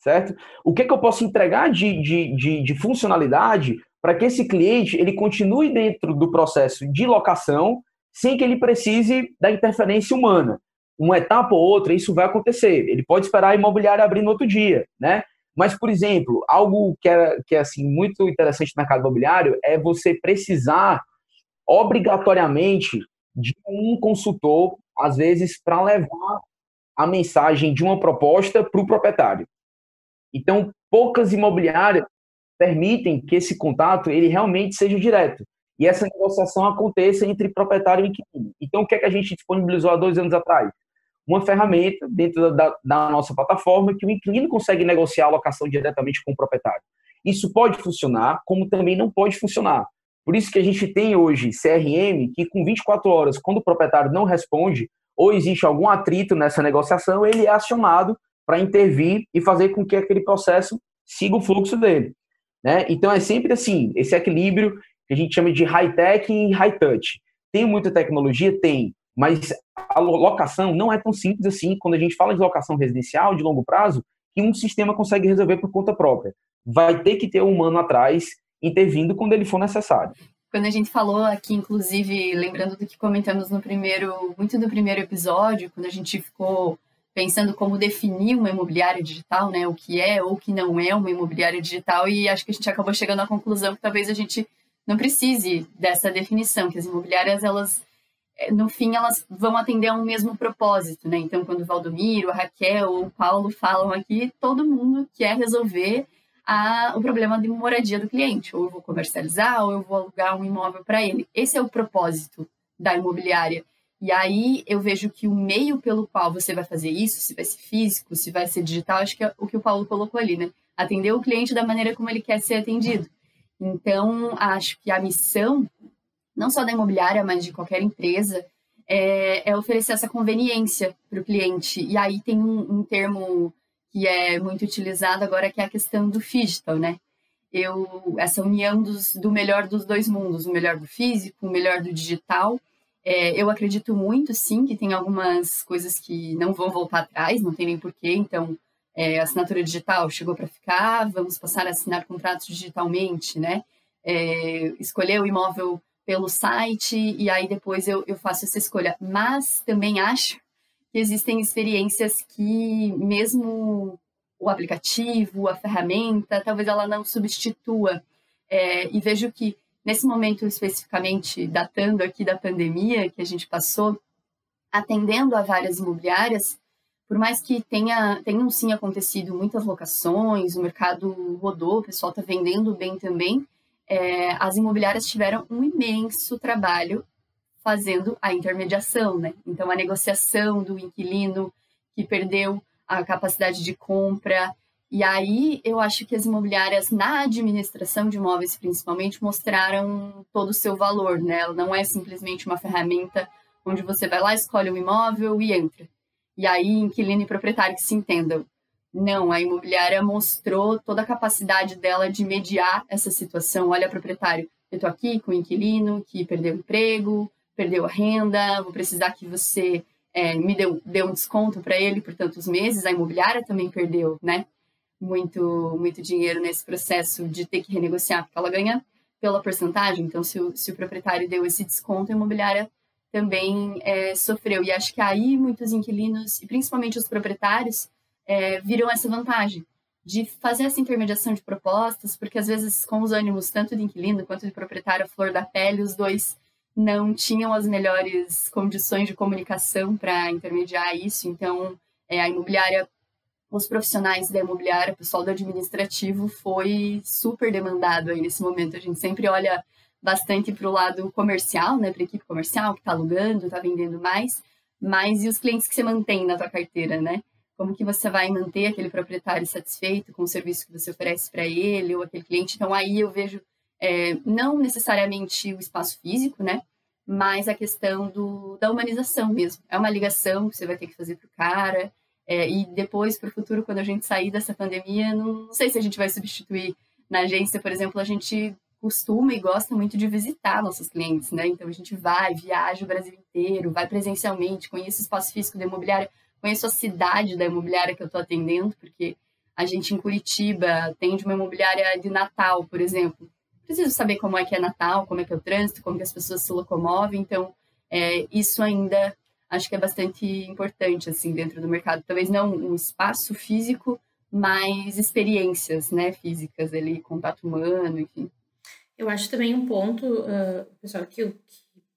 Speaker 2: Certo? O que, que eu posso entregar de, de, de, de funcionalidade para que esse cliente ele continue dentro do processo de locação sem que ele precise da interferência humana. Uma etapa ou outra, isso vai acontecer. Ele pode esperar a imobiliária abrir no outro dia, né? Mas, por exemplo, algo que é, que é assim, muito interessante no mercado imobiliário é você precisar obrigatoriamente de um consultor, às vezes, para levar a mensagem de uma proposta para o proprietário. Então, poucas imobiliárias permitem que esse contato ele realmente seja direto e essa negociação aconteça entre proprietário e inquilino. Então, o que é que a gente disponibilizou há dois anos atrás? Uma ferramenta dentro da, da nossa plataforma que o inquilino consegue negociar a locação diretamente com o proprietário. Isso pode funcionar, como também não pode funcionar. Por isso que a gente tem hoje CRM que com 24 horas, quando o proprietário não responde ou existe algum atrito nessa negociação, ele é acionado para intervir e fazer com que aquele processo siga o fluxo dele. Né? Então é sempre assim, esse equilíbrio que a gente chama de high-tech e high-touch. Tem muita tecnologia? Tem, mas a locação não é tão simples assim. Quando a gente fala de locação residencial de longo prazo, que um sistema consegue resolver por conta própria. Vai ter que ter um humano atrás intervindo quando ele for necessário.
Speaker 3: Quando a gente falou aqui, inclusive, lembrando do que comentamos no primeiro, muito no primeiro episódio, quando a gente ficou pensando como definir uma imobiliária digital, né, o que é ou o que não é uma imobiliária digital, e acho que a gente acabou chegando à conclusão que talvez a gente não precise dessa definição, que as imobiliárias, elas, eh, no fim, elas vão atender a um mesmo propósito, né, então quando o Valdomiro, a Raquel ou o Paulo falam aqui, todo mundo quer resolver a, o problema de moradia do cliente, ou eu vou comercializar, ou eu vou alugar um imóvel para ele. Esse é o propósito da imobiliária. E aí eu vejo que o meio pelo qual você vai fazer isso, se vai ser físico, se vai ser digital, acho que é o que o Paulo colocou ali, né? Atender o cliente da maneira como ele quer ser atendido. Então, acho que a missão, não só da imobiliária, mas de qualquer empresa, é, é oferecer essa conveniência para o cliente. E aí tem um, um termo que é muito utilizado agora, que é a questão do digital, né? Eu, essa união dos, do melhor dos dois mundos, o melhor do físico, o melhor do digital, é, eu acredito muito, sim, que tem algumas coisas que não vão voltar atrás, não tem nem porquê. Então, é, assinatura digital chegou para ficar, vamos passar a assinar contratos digitalmente, né? É, escolher o imóvel pelo site e aí depois eu, eu faço essa escolha. Mas também acho que existem experiências que, mesmo o aplicativo, a ferramenta, talvez ela não substitua. É, e vejo que nesse momento especificamente, datando aqui da pandemia que a gente passou, atendendo a várias imobiliárias, por mais que tenha, tenham sim acontecido muitas locações, o mercado rodou, o pessoal está vendendo bem também, é, as imobiliárias tiveram um imenso trabalho fazendo a intermediação, né? Então, a negociação do inquilino que perdeu a capacidade de compra, e aí eu acho que as imobiliárias na administração de imóveis principalmente mostraram todo o seu valor, né? Ela não é simplesmente uma ferramenta onde você vai lá, escolhe um imóvel e entra. E aí inquilino e proprietário que se entendam. Não, a imobiliária mostrou toda a capacidade dela de mediar essa situação. Olha, proprietário, eu estou aqui com o inquilino que perdeu o emprego, perdeu a renda, vou precisar que você é, me dê, dê um desconto para ele por tantos meses. A imobiliária também perdeu, né? muito, muito dinheiro nesse processo de ter que renegociar, porque ela ganha pela porcentagem. Então, se o, se o proprietário deu esse desconto, a imobiliária também é, sofreu. E acho que aí muitos inquilinos, e principalmente os proprietários, é, viram essa vantagem de fazer essa intermediação de propostas, porque às vezes com os ânimos tanto de inquilino quanto de proprietário, flor da pele, os dois não tinham as melhores condições de comunicação para intermediar isso. Então, é, a imobiliária os profissionais da imobiliária, o pessoal do administrativo foi super demandado aí nesse momento. A gente sempre olha bastante para o lado comercial, né, para a equipe comercial que está alugando, está vendendo mais, mas e os clientes que você mantém na tua carteira, né? Como que você vai manter aquele proprietário satisfeito com o serviço que você oferece para ele ou aquele cliente? Então aí eu vejo é, não necessariamente o espaço físico, né? Mas a questão do, da humanização mesmo. É uma ligação que você vai ter que fazer para o cara, é, e depois, para o futuro, quando a gente sair dessa pandemia, não, não sei se a gente vai substituir na agência, por exemplo, a gente costuma e gosta muito de visitar nossos clientes, né? Então a gente vai, viaja o Brasil inteiro, vai presencialmente, conhece o espaço físico da imobiliária, conheço a cidade da imobiliária que eu estou atendendo, porque a gente em Curitiba atende uma imobiliária de Natal, por exemplo. Preciso saber como é que é Natal, como é que é o trânsito, como que as pessoas se locomovem, então é, isso ainda acho que é bastante importante assim dentro do mercado. Talvez não um espaço físico, mas experiências, né, físicas ali, contato humano, enfim.
Speaker 4: Eu acho também um ponto, uh, pessoal, que eu,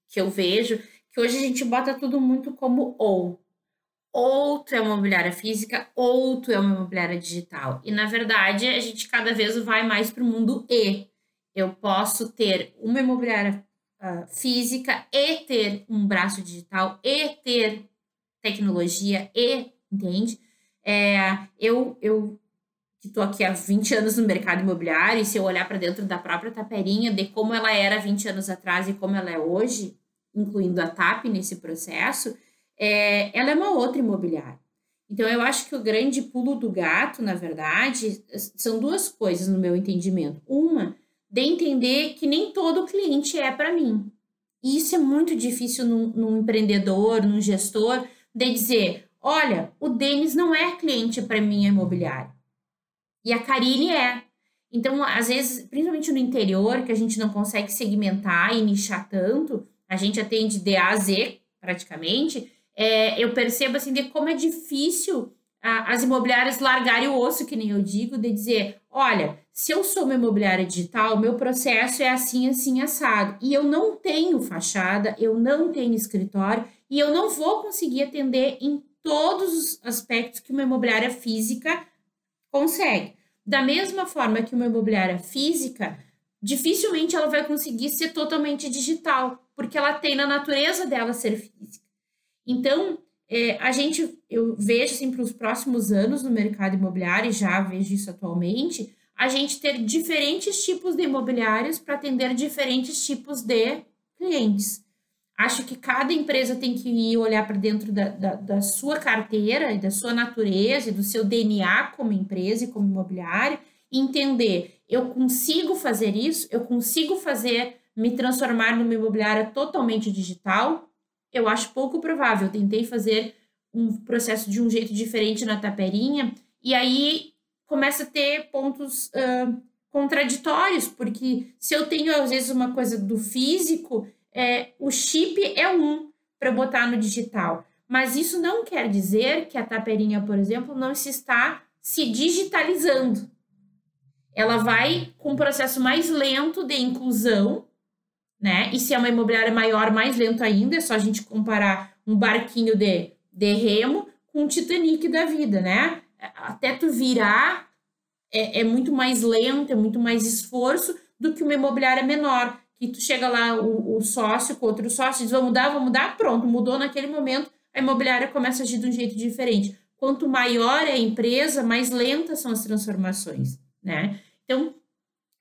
Speaker 4: que eu vejo, que hoje a gente bota tudo muito como ou. Ou tu é uma imobiliária física, ou tu é uma imobiliária digital. E, na verdade, a gente cada vez vai mais para o mundo E. Eu posso ter uma imobiliária uh, física e ter um braço digital e ter tecnologia e, entende? É, eu, eu que estou aqui há 20 anos no mercado imobiliário, e se eu olhar para dentro da própria Taperinha, de como ela era 20 anos atrás e como ela é hoje, incluindo a TAP nesse processo, é, ela é uma outra imobiliária. Então, eu acho que o grande pulo do gato, na verdade, são duas coisas no meu entendimento. Uma de entender que nem todo cliente é para mim. E isso é muito difícil num, num, empreendedor, num gestor, de dizer: olha, o Denis não é cliente para minha imobiliária. E a Karine é. Então, às vezes, principalmente no interior, que a gente não consegue segmentar e nichar tanto, a gente atende de A a Z, praticamente, é, eu percebo assim de como é difícil a, as imobiliárias largarem o osso, que nem eu digo, de dizer, olha, se eu sou uma imobiliária digital, meu processo é assim, assim, assado. E eu não tenho fachada, eu não tenho escritório, e eu não vou conseguir atender em todos os aspectos que uma imobiliária física consegue. Da mesma forma que uma imobiliária física, dificilmente ela vai conseguir ser totalmente digital, porque ela tem na natureza dela ser física. Então, é, a gente, eu vejo assim, para os próximos anos no mercado imobiliário, e já vejo isso atualmente, a gente ter diferentes tipos de imobiliários para atender diferentes tipos de clientes. Acho que cada empresa tem que ir olhar para dentro da, da, da, sua carteira e da sua natureza e do seu DNA como empresa e como imobiliária e entender, eu consigo fazer isso, eu consigo fazer, me transformar numa imobiliária totalmente digital, eu acho pouco provável. tentei fazer um processo de um jeito diferente na taperinha, e aí começa a ter pontos uh, contraditórios, porque se eu tenho, às vezes, uma coisa do físico, é, o chip é um para botar no digital. Mas isso não quer dizer que a taperinha, por exemplo, não se está se digitalizando. Ela vai com um processo mais lento de inclusão, né? E se é uma imobiliária maior, mais lento ainda, é só a gente comparar um barquinho de, de remo com um Titanic da vida, né? Até tu virar é, é muito mais lento, é muito mais esforço do que uma imobiliária menor, que tu chega lá, o, o sócio com outro sócio, diz, vamos mudar, vamos mudar, pronto, mudou naquele momento, a imobiliária começa a agir de um jeito diferente. Quanto maior é a empresa, mais lentas são as transformações, né? Então,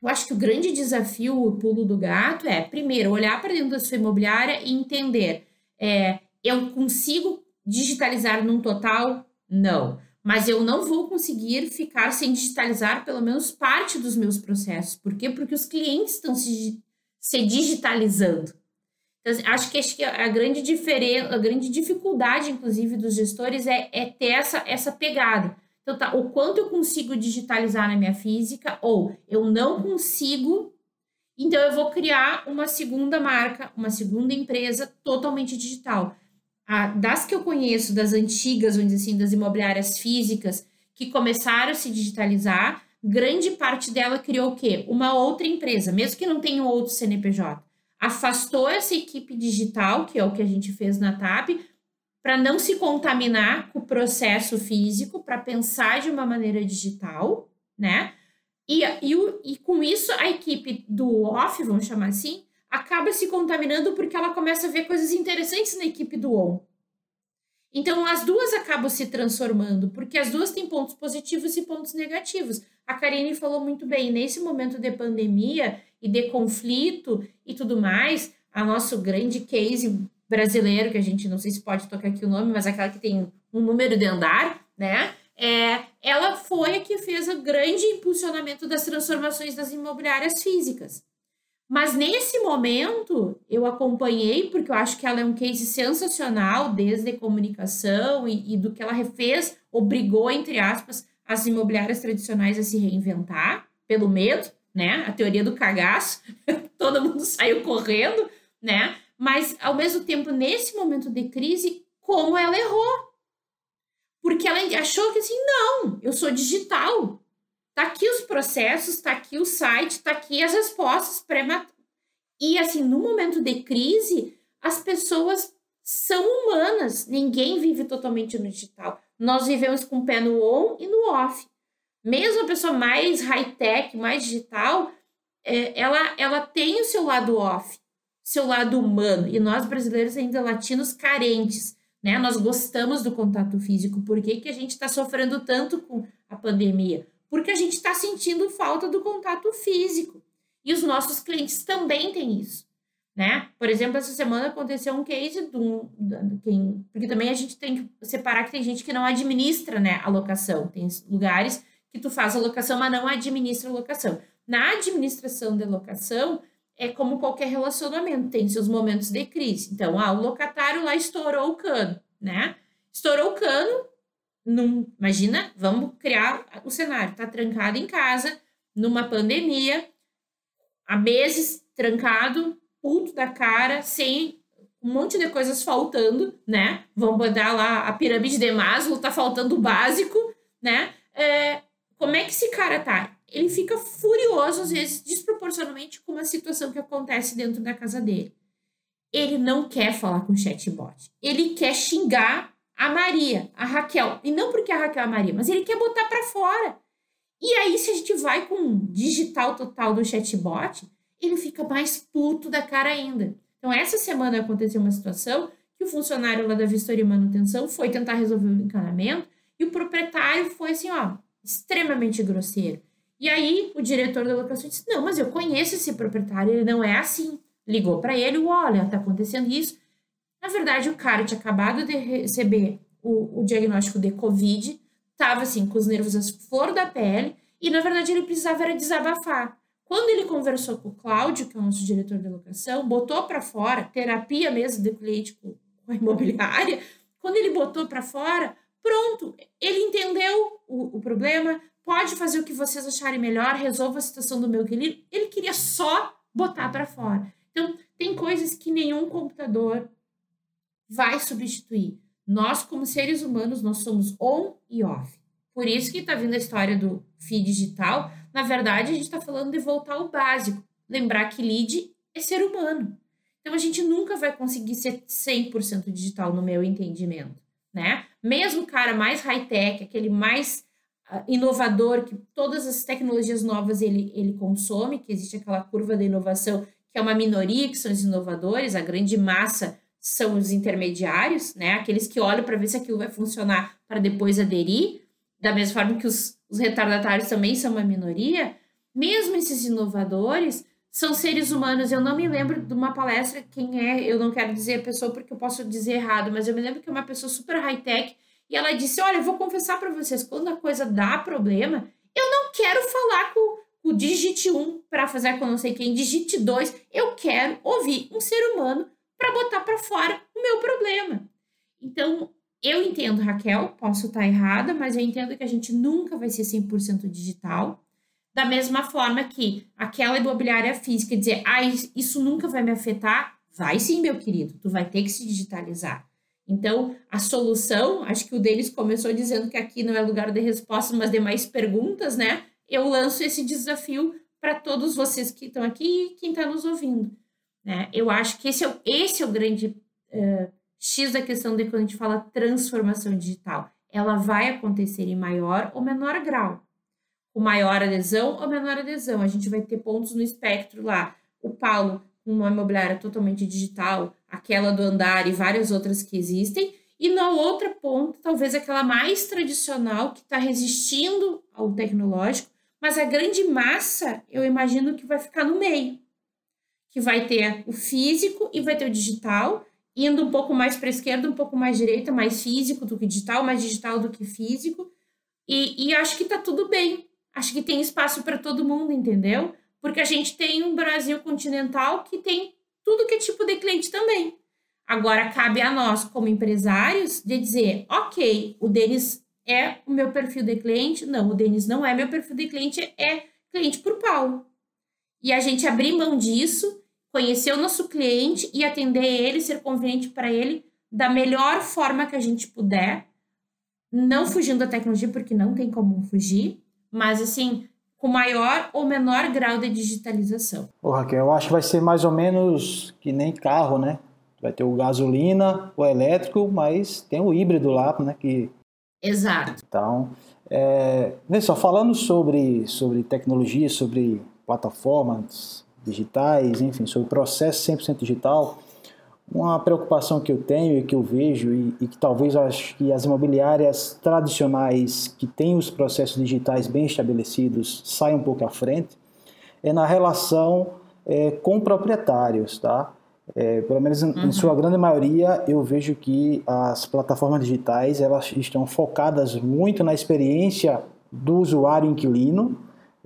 Speaker 4: eu acho que o grande desafio, o pulo do gato, é, primeiro, olhar para dentro da sua imobiliária e entender: é, eu consigo digitalizar num total? Não. Mas eu não vou conseguir ficar sem digitalizar pelo menos parte dos meus processos. Por quê? Porque os clientes estão se, se digitalizando. Então, acho que, acho que a grande diferença, a grande dificuldade, inclusive, dos gestores é, é ter essa, essa pegada então, tá, o quanto eu consigo digitalizar na minha física, ou eu não consigo, então eu vou criar uma segunda marca, uma segunda empresa totalmente digital. A, das que eu conheço, das antigas, vamos dizer assim, das imobiliárias físicas, que começaram a se digitalizar, grande parte dela criou o quê? Uma outra empresa, mesmo que não tenha outro CNPJ. Afastou essa equipe digital, que é o que a gente fez na TAP, para não se contaminar com o processo físico, para pensar de uma maneira digital, né? E, e, e com isso, a equipe do off, vamos chamar assim, acaba se contaminando porque ela começa a ver coisas interessantes na equipe do on. Então, as duas acabam se transformando, porque as duas têm pontos positivos e pontos negativos. A Karine falou muito bem, nesse momento de pandemia e de conflito e tudo mais, a nosso grande case brasileiro, que a gente não sei se pode tocar aqui o nome, mas aquela que tem um número de andar, né? É, ela foi a que fez o grande impulsionamento das transformações das imobiliárias físicas. Mas nesse momento eu acompanhei, porque eu acho que ela é um case sensacional, desde a comunicação e, e do que ela refez, obrigou, entre aspas, as imobiliárias tradicionais a se reinventar, pelo medo, né? A teoria do cagaço, todo mundo saiu correndo, né? mas ao mesmo tempo, nesse momento de crise, como ela errou. Porque ela achou que assim, não, eu sou digital. Tá aqui os processos, tá aqui o site, tá aqui as respostas pré E assim, no momento de crise, as pessoas são humanas. Ninguém vive totalmente no digital. Nós vivemos com o pé no on e no off. Mesmo a pessoa mais high-tech, mais digital, é, ela, ela tem o seu lado off seu lado humano. E nós, brasileiros, ainda latinos, carentes, né? Nós gostamos do contato físico. Por que, que a gente está sofrendo tanto com a pandemia? Porque a gente está sentindo falta do contato físico. E os nossos clientes também têm isso. Né? Por exemplo, essa semana aconteceu um case um, de quem, porque também a gente tem que separar que tem gente que não administra, né, a locação. Tem lugares que tu faz a locação, mas não administra a locação. Na administração de locação, é como qualquer relacionamento, tem seus momentos de crise. Então, ah, o locatário lá estourou o cano, né? estourou o cano, num, imagina, vamos criar o cenário, tá trancado em casa, numa pandemia, há meses trancado, puto da cara, sem um monte de coisas faltando, né? Vamos botar lá a pirâmide de Maslow, tá faltando o básico, né? É, como é que esse cara tá? Ele fica furioso, às vezes, desproporcionalmente com uma situação que acontece dentro da casa dele. Ele não quer falar com o chatbot. Ele quer xingar a Maria, a Raquel. E não porque a Raquel é a Maria, mas ele quer botar para fora. E aí, se a gente vai com digital total do chatbot, ele fica mais puto da cara ainda. Então, essa semana aconteceu uma situação que o funcionário lá da vistoria e manutenção foi tentar resolver o encanamento e o proprietário foi assim, ó, extremamente grosseiro. E aí, o diretor da locação disse: Não, mas eu conheço esse proprietário, ele não é assim. Ligou para ele: Olha, tá acontecendo isso. Na verdade, o cara tinha acabado de receber o, o diagnóstico de Covid, tava assim, com os nervos à flor da pele, e na verdade ele precisava era desabafar. Quando ele conversou com o Cláudio, que é o nosso diretor de locação, botou para fora, terapia mesmo de cliente com a imobiliária, quando ele botou para fora, pronto, ele entendeu o, o, problema, pode fazer o que vocês acharem melhor, resolva a situação do meu inquilino. Ele queria só botar para fora. Então, tem coisas que nenhum computador vai substituir. Nós, como seres humanos, nós somos on e off. Por isso que está vindo a história do FII digital. Na verdade, a gente está falando de voltar ao básico. Lembrar que lead é ser humano. Então, a gente nunca vai conseguir ser 100% digital, no meu entendimento. Né? Mesmo o cara mais high-tech, aquele mais uh, inovador, que todas as tecnologias novas ele, ele consome, que existe aquela curva de inovação, que é uma minoria que são os inovadores, a grande massa são os intermediários, né? aqueles que olham para ver se aquilo vai funcionar para depois aderir da mesma forma que os, os retardatários também são uma minoria, mesmo esses inovadores são seres humanos. Eu não me lembro de uma palestra quem é, eu não quero dizer a pessoa porque eu posso dizer errado, mas eu me lembro que uma pessoa super high-tech e ela disse: Olha, eu vou confessar para vocês, quando a coisa dá problema, eu não quero falar com o Digite 1 para fazer com não sei quem, Digite 2. Eu quero ouvir um ser humano para botar para fora o meu problema. Então, eu entendo, Raquel, posso estar errada, mas eu entendo que a gente nunca vai ser 100% digital. Da mesma forma que aquela imobiliária física dizer, ah, isso nunca vai me afetar, vai sim, meu querido, tu vai ter que se digitalizar. Então, a solução, acho que o deles começou dizendo que aqui não é lugar de resposta, mas de mais perguntas, né? Eu lanço esse desafio para todos vocês que estão aqui e quem está nos ouvindo. Né? Eu acho que esse é, esse é o grande uh, X da questão de quando a gente fala transformação digital. Ela vai acontecer em maior ou menor grau. Com maior adesão ou menor adesão. A gente vai ter pontos no espectro lá. O Paulo, com uma imobiliária totalmente digital, aquela do andar e várias outras que existem. E na outra ponta, talvez aquela mais tradicional, que está resistindo ao tecnológico, mas a grande massa, eu imagino que vai ficar no meio. Que vai ter o físico e vai ter o digital, indo um pouco mais para a esquerda, um pouco mais direita, mais físico do que digital, mais digital do que físico. E, e acho que está tudo bem. Acho que tem espaço para todo mundo, entendeu? Porque a gente tem um Brasil continental que tem tudo que é tipo de cliente também. Agora cabe a nós, como empresários, de dizer, ok, o Denis é o meu perfil de cliente. Não, o Denis não é meu perfil de cliente, é cliente por Paulo. E a gente abrir mão disso conhecer o nosso cliente e atender ele, ser conveniente para ele da melhor forma que a gente puder, não fugindo da tecnologia, porque não tem como fugir, mas assim, com maior ou menor grau de digitalização.
Speaker 5: Ô Raquel, eu acho que vai ser mais ou menos que nem carro, né? Vai ter o gasolina, o elétrico, mas tem o híbrido lá, né? Que...
Speaker 4: Exato.
Speaker 5: Então, é, só, falando sobre, sobre tecnologia, sobre plataformas, digitais, enfim, sobre processo 100% digital, uma preocupação que eu tenho e que eu vejo e, e que talvez acho que as imobiliárias tradicionais que têm os processos digitais bem estabelecidos saiam um pouco à frente é na relação é, com proprietários, tá? É, pelo menos uhum. em sua grande maioria eu vejo que as plataformas digitais elas estão focadas muito na experiência do usuário inquilino,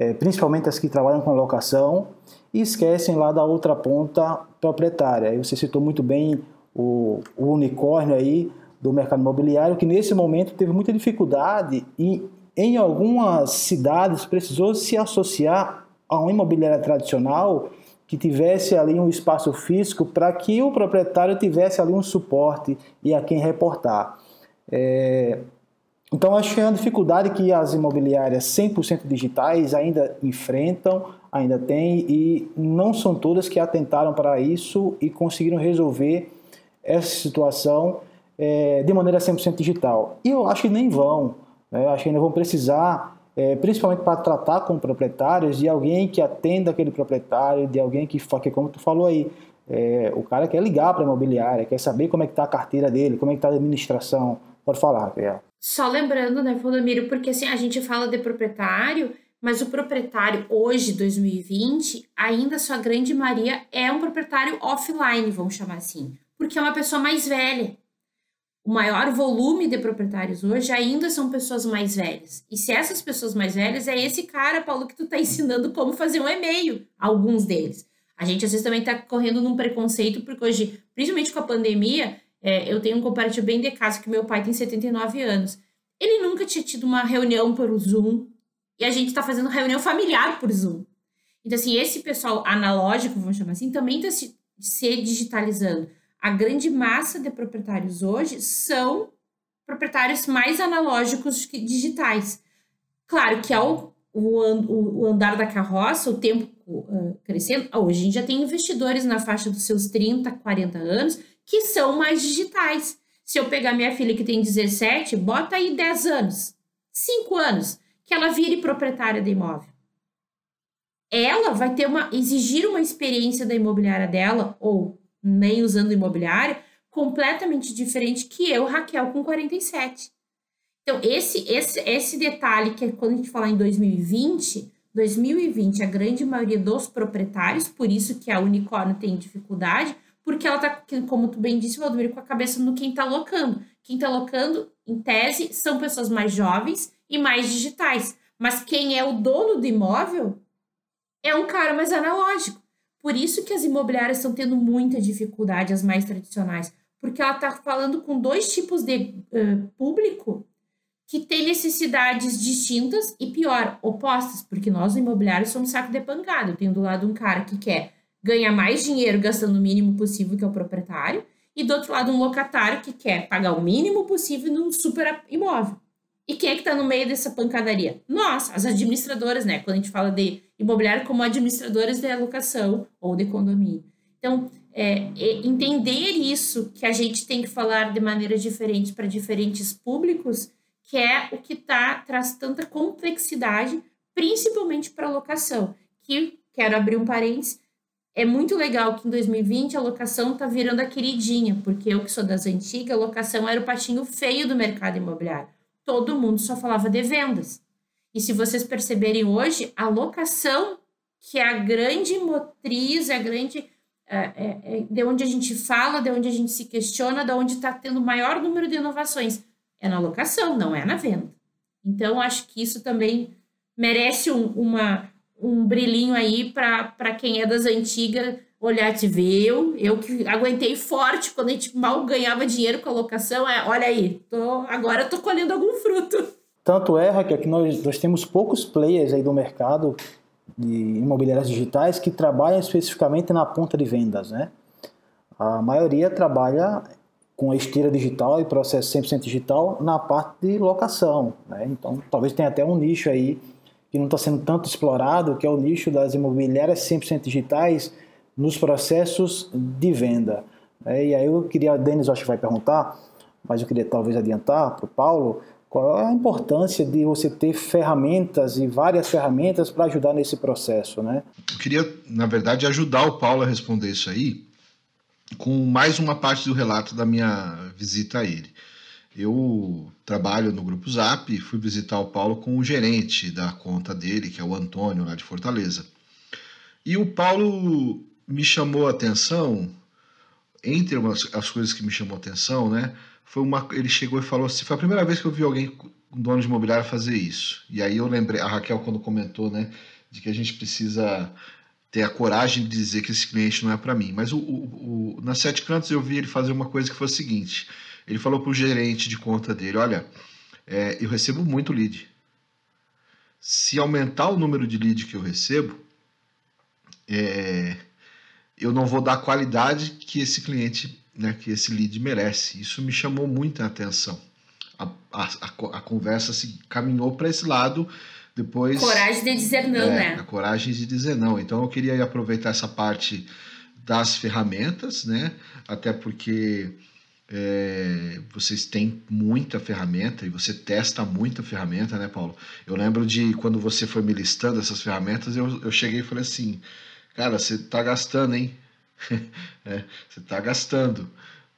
Speaker 5: é, principalmente as que trabalham com locação e esquecem lá da outra ponta proprietária. Você citou muito bem o, o unicórnio aí, do mercado imobiliário que nesse momento teve muita dificuldade e em algumas cidades precisou se associar a uma imobiliária tradicional que tivesse ali um espaço físico para que o proprietário tivesse ali um suporte e a quem reportar. É... Então, acho que é uma dificuldade que as imobiliárias 100% digitais ainda enfrentam, ainda têm, e não são todas que atentaram para isso e conseguiram resolver essa situação é, de maneira 100% digital. E eu acho que nem vão. Né? Acho que ainda vão precisar, é, principalmente para tratar com proprietários, de alguém que atenda aquele proprietário, de alguém que, que como tu falou aí, é, o cara quer ligar para a imobiliária, quer saber como é que está a carteira dele, como é que está a administração. Pode falar, Raquel.
Speaker 4: Só lembrando, né, Valdomiro, porque assim, a gente fala de proprietário, mas o proprietário hoje, 2020, ainda sua grande maioria é um proprietário offline, vamos chamar assim, porque é uma pessoa mais velha. O maior volume de proprietários hoje ainda são pessoas mais velhas. E se essas pessoas mais velhas é esse cara, Paulo, que tu tá ensinando como fazer um e-mail, alguns deles. A gente às vezes também tá correndo num preconceito, porque hoje, principalmente com a pandemia, é, eu tenho um comparativo bem de caso que meu pai tem 79 anos. Ele nunca tinha tido uma reunião por Zoom e a gente está fazendo reunião familiar por Zoom. Então, assim, esse pessoal analógico, vamos chamar assim, também está se, se digitalizando. A grande massa de proprietários hoje são proprietários mais analógicos que digitais. Claro que ao o, andar da carroça, o tempo uh, crescendo, hoje a gente já tem investidores na faixa dos seus 30, 40 anos que são mais digitais. Se eu pegar minha filha que tem 17, bota aí 10 anos, 5 anos, que ela vire proprietária de imóvel. Ela vai ter uma exigir uma experiência da imobiliária dela ou nem usando imobiliária completamente diferente que eu, Raquel, com 47. Então, esse esse esse detalhe que é quando a gente falar em 2020, 2020 a grande maioria dos proprietários, por isso que a Unicórnio tem dificuldade, porque ela tá, como tu bem disse, Valdomiro, com a cabeça no quem tá locando. Quem tá locando, em tese, são pessoas mais jovens e mais digitais. Mas quem é o dono do imóvel é um cara mais analógico. Por isso que as imobiliárias estão tendo muita dificuldade, as mais tradicionais, porque ela está falando com dois tipos de uh, público que tem necessidades distintas e pior, opostas, porque nós imobiliários somos saco de pancada. Eu tenho do lado um cara que quer ganha mais dinheiro gastando o mínimo possível, que é o proprietário, e do outro lado um locatário que quer pagar o mínimo possível num super imóvel. E quem é que está no meio dessa pancadaria? Nós, as administradoras, né? Quando a gente fala de imobiliário como administradoras de alocação ou de condomínio. Então, é, é entender isso, que a gente tem que falar de maneiras diferentes para diferentes públicos, que é o que tá, traz tanta complexidade, principalmente para locação. Que, quero abrir um parênteses, é muito legal que em 2020 a locação está virando a queridinha, porque eu que sou das antigas, a locação era o patinho feio do mercado imobiliário. Todo mundo só falava de vendas. E se vocês perceberem hoje, a locação, que é a grande motriz, é a grande. É, é, é, de onde a gente fala, de onde a gente se questiona, de onde está tendo o maior número de inovações, é na locação, não é na venda. Então, acho que isso também merece um, uma, um brilhinho aí para quem é das antigas olhar te ver. Eu, que aguentei forte quando a gente mal ganhava dinheiro com a locação. É, olha aí, tô, agora tô colhendo algum fruto.
Speaker 5: Tanto é, Raquel, que nós, nós temos poucos players aí do mercado de imobiliárias digitais que trabalham especificamente na ponta de vendas, né? A maioria trabalha com a esteira digital e processo 100% digital na parte de locação, né? Então, talvez tenha até um nicho aí que não está sendo tanto explorado, que é o nicho das imobiliárias 100% digitais nos processos de venda. É, e aí eu queria, Denis acho que vai perguntar, mas eu queria talvez adiantar para o Paulo, qual é a importância de você ter ferramentas e várias ferramentas para ajudar nesse processo, né?
Speaker 1: Eu queria, na verdade, ajudar o Paulo a responder isso aí com mais uma parte do relato da minha visita a ele. Eu trabalho no Grupo Zap fui visitar o Paulo com o gerente da conta dele, que é o Antônio, lá de Fortaleza. E o Paulo me chamou a atenção, entre as coisas que me chamou a atenção, né? Foi uma, ele chegou e falou assim: foi a primeira vez que eu vi alguém, um dono de imobiliário, fazer isso. E aí eu lembrei, a Raquel, quando comentou, né, de que a gente precisa ter a coragem de dizer que esse cliente não é para mim. Mas o, o, o, na Sete Cantos eu vi ele fazer uma coisa que foi o seguinte: Ele falou para o gerente de conta dele: Olha, é, eu recebo muito lead. Se aumentar o número de lead que eu recebo, é, eu não vou dar a qualidade que esse cliente, né, que esse lead merece. Isso me chamou muita atenção. A, a, a, conversa se caminhou para esse lado depois.
Speaker 4: Coragem de dizer não, é, né?
Speaker 1: A coragem de dizer não. Então eu queria aproveitar essa parte das ferramentas, né? Até porque é, vocês têm muita ferramenta e você testa muita ferramenta, né, Paulo? Eu lembro de quando você foi me listando essas ferramentas, eu, eu cheguei e falei assim, cara, você está gastando, hein? é, você está gastando.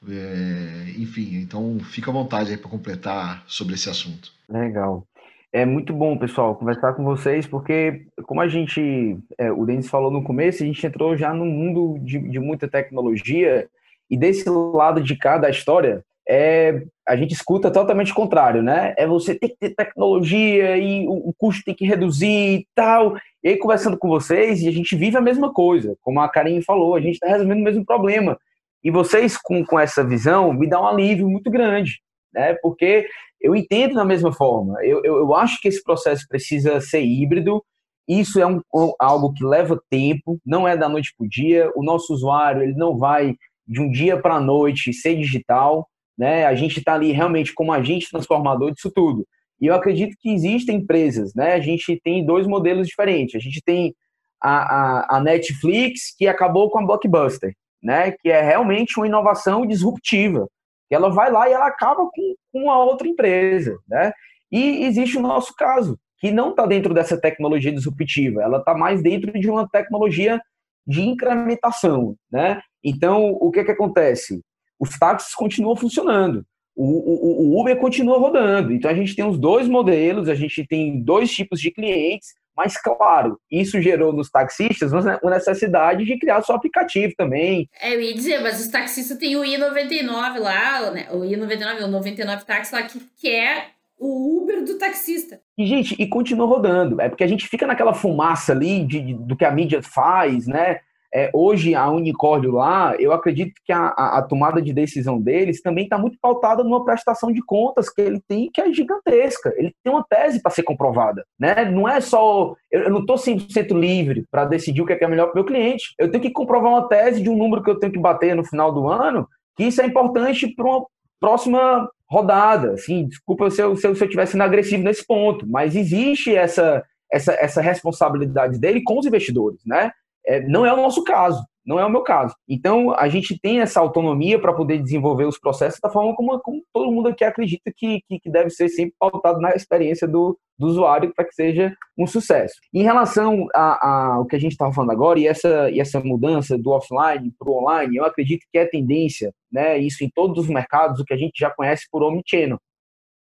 Speaker 1: É, enfim, então fica à vontade aí para completar sobre esse assunto.
Speaker 2: Legal. É muito bom, pessoal, conversar com vocês, porque, como a gente, é, o Denis falou no começo, a gente entrou já no mundo de, de muita tecnologia, e desse lado de cá da história, é, a gente escuta totalmente o contrário, né? É você ter que ter tecnologia e o, o custo tem que reduzir e tal. E aí, conversando com vocês, e a gente vive a mesma coisa, como a Karen falou, a gente está resolvendo o mesmo problema. E vocês, com, com essa visão, me dá um alívio muito grande, né? Porque eu entendo da mesma forma. Eu, eu, eu acho que esse processo precisa ser híbrido. Isso é um, algo que leva tempo, não é da noite para o dia. O nosso usuário ele não vai de um dia para a noite ser digital. Né? A gente está ali realmente como agente transformador disso tudo. E eu acredito que existem empresas. Né? A gente tem dois modelos diferentes. A gente tem a, a, a Netflix, que acabou com a Blockbuster, né? que é realmente uma inovação disruptiva que ela vai lá e ela acaba com, com a outra empresa, né? E existe o nosso caso, que não está dentro dessa tecnologia disruptiva, ela está mais dentro de uma tecnologia de incrementação, né? Então, o que que acontece? Os táxis continuam funcionando, o, o, o Uber continua rodando, então a gente tem os dois modelos, a gente tem dois tipos de clientes, mas, claro, isso gerou nos taxistas uma necessidade de criar seu aplicativo também.
Speaker 4: É, eu ia dizer, mas os taxistas têm o I99 lá, né? o I99, o 99 táxi lá, que, que é o Uber do taxista.
Speaker 2: E, gente, e continua rodando. É porque a gente fica naquela fumaça ali de, de do que a mídia faz, né? É, hoje, a Unicórnio lá, eu acredito que a, a, a tomada de decisão deles também está muito pautada numa prestação de contas que ele tem, que é gigantesca. Ele tem uma tese para ser comprovada. Né? Não é só. Eu, eu não estou 100% livre para decidir o que é, que é melhor para o meu cliente. Eu tenho que comprovar uma tese de um número que eu tenho que bater no final do ano, que isso é importante para uma próxima rodada. Assim, desculpa se eu, se eu, se sendo agressivo nesse ponto, mas existe essa, essa, essa responsabilidade dele com os investidores, né? É, não é o nosso caso, não é o meu caso. Então, a gente tem essa autonomia para poder desenvolver os processos da forma como, como todo mundo aqui acredita que, que, que, deve ser sempre pautado na experiência do, do usuário para que seja um sucesso. Em relação ao que a gente estava falando agora e essa, e essa mudança do offline para o online, eu acredito que é tendência, né, isso em todos os mercados, o que a gente já conhece por omnichannel.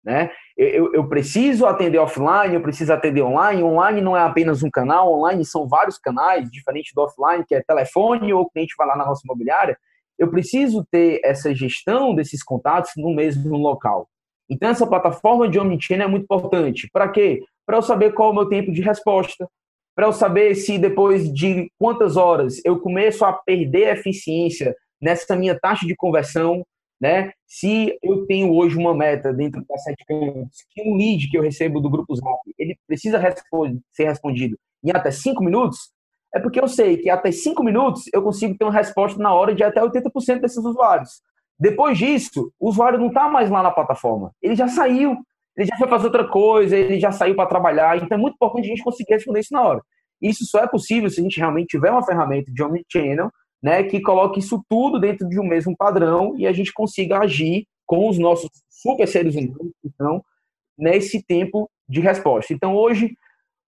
Speaker 2: Né? Eu, eu, preciso atender offline, eu preciso atender online. Online não é apenas um canal, online são vários canais, diferente do offline, que é telefone ou cliente vai lá na nossa imobiliária. Eu preciso ter essa gestão desses contatos no mesmo local. Então, essa plataforma de Omnichannel é muito importante. Para quê? Para eu saber qual é o meu tempo de resposta, para eu saber se depois de quantas horas eu começo a perder eficiência nessa minha taxa de conversão, né? Se eu tenho hoje uma meta dentro da Sete Cantos, que um lead que eu recebo do grupo Zap, ele precisa ser respondido em até cinco minutos, é porque eu sei que até cinco minutos eu consigo ter uma resposta na hora de até 80% desses usuários. Depois disso, o usuário não está mais lá na plataforma. Ele já saiu, ele já foi fazer outra coisa, ele já saiu para trabalhar. Então é muito importante a gente conseguir responder isso na hora. Isso só é possível se a gente realmente tiver uma ferramenta de omnichannel né, que coloque isso tudo dentro de um mesmo padrão e a gente consiga agir com os nossos super seres humanos, então, nesse tempo de resposta. Então, hoje,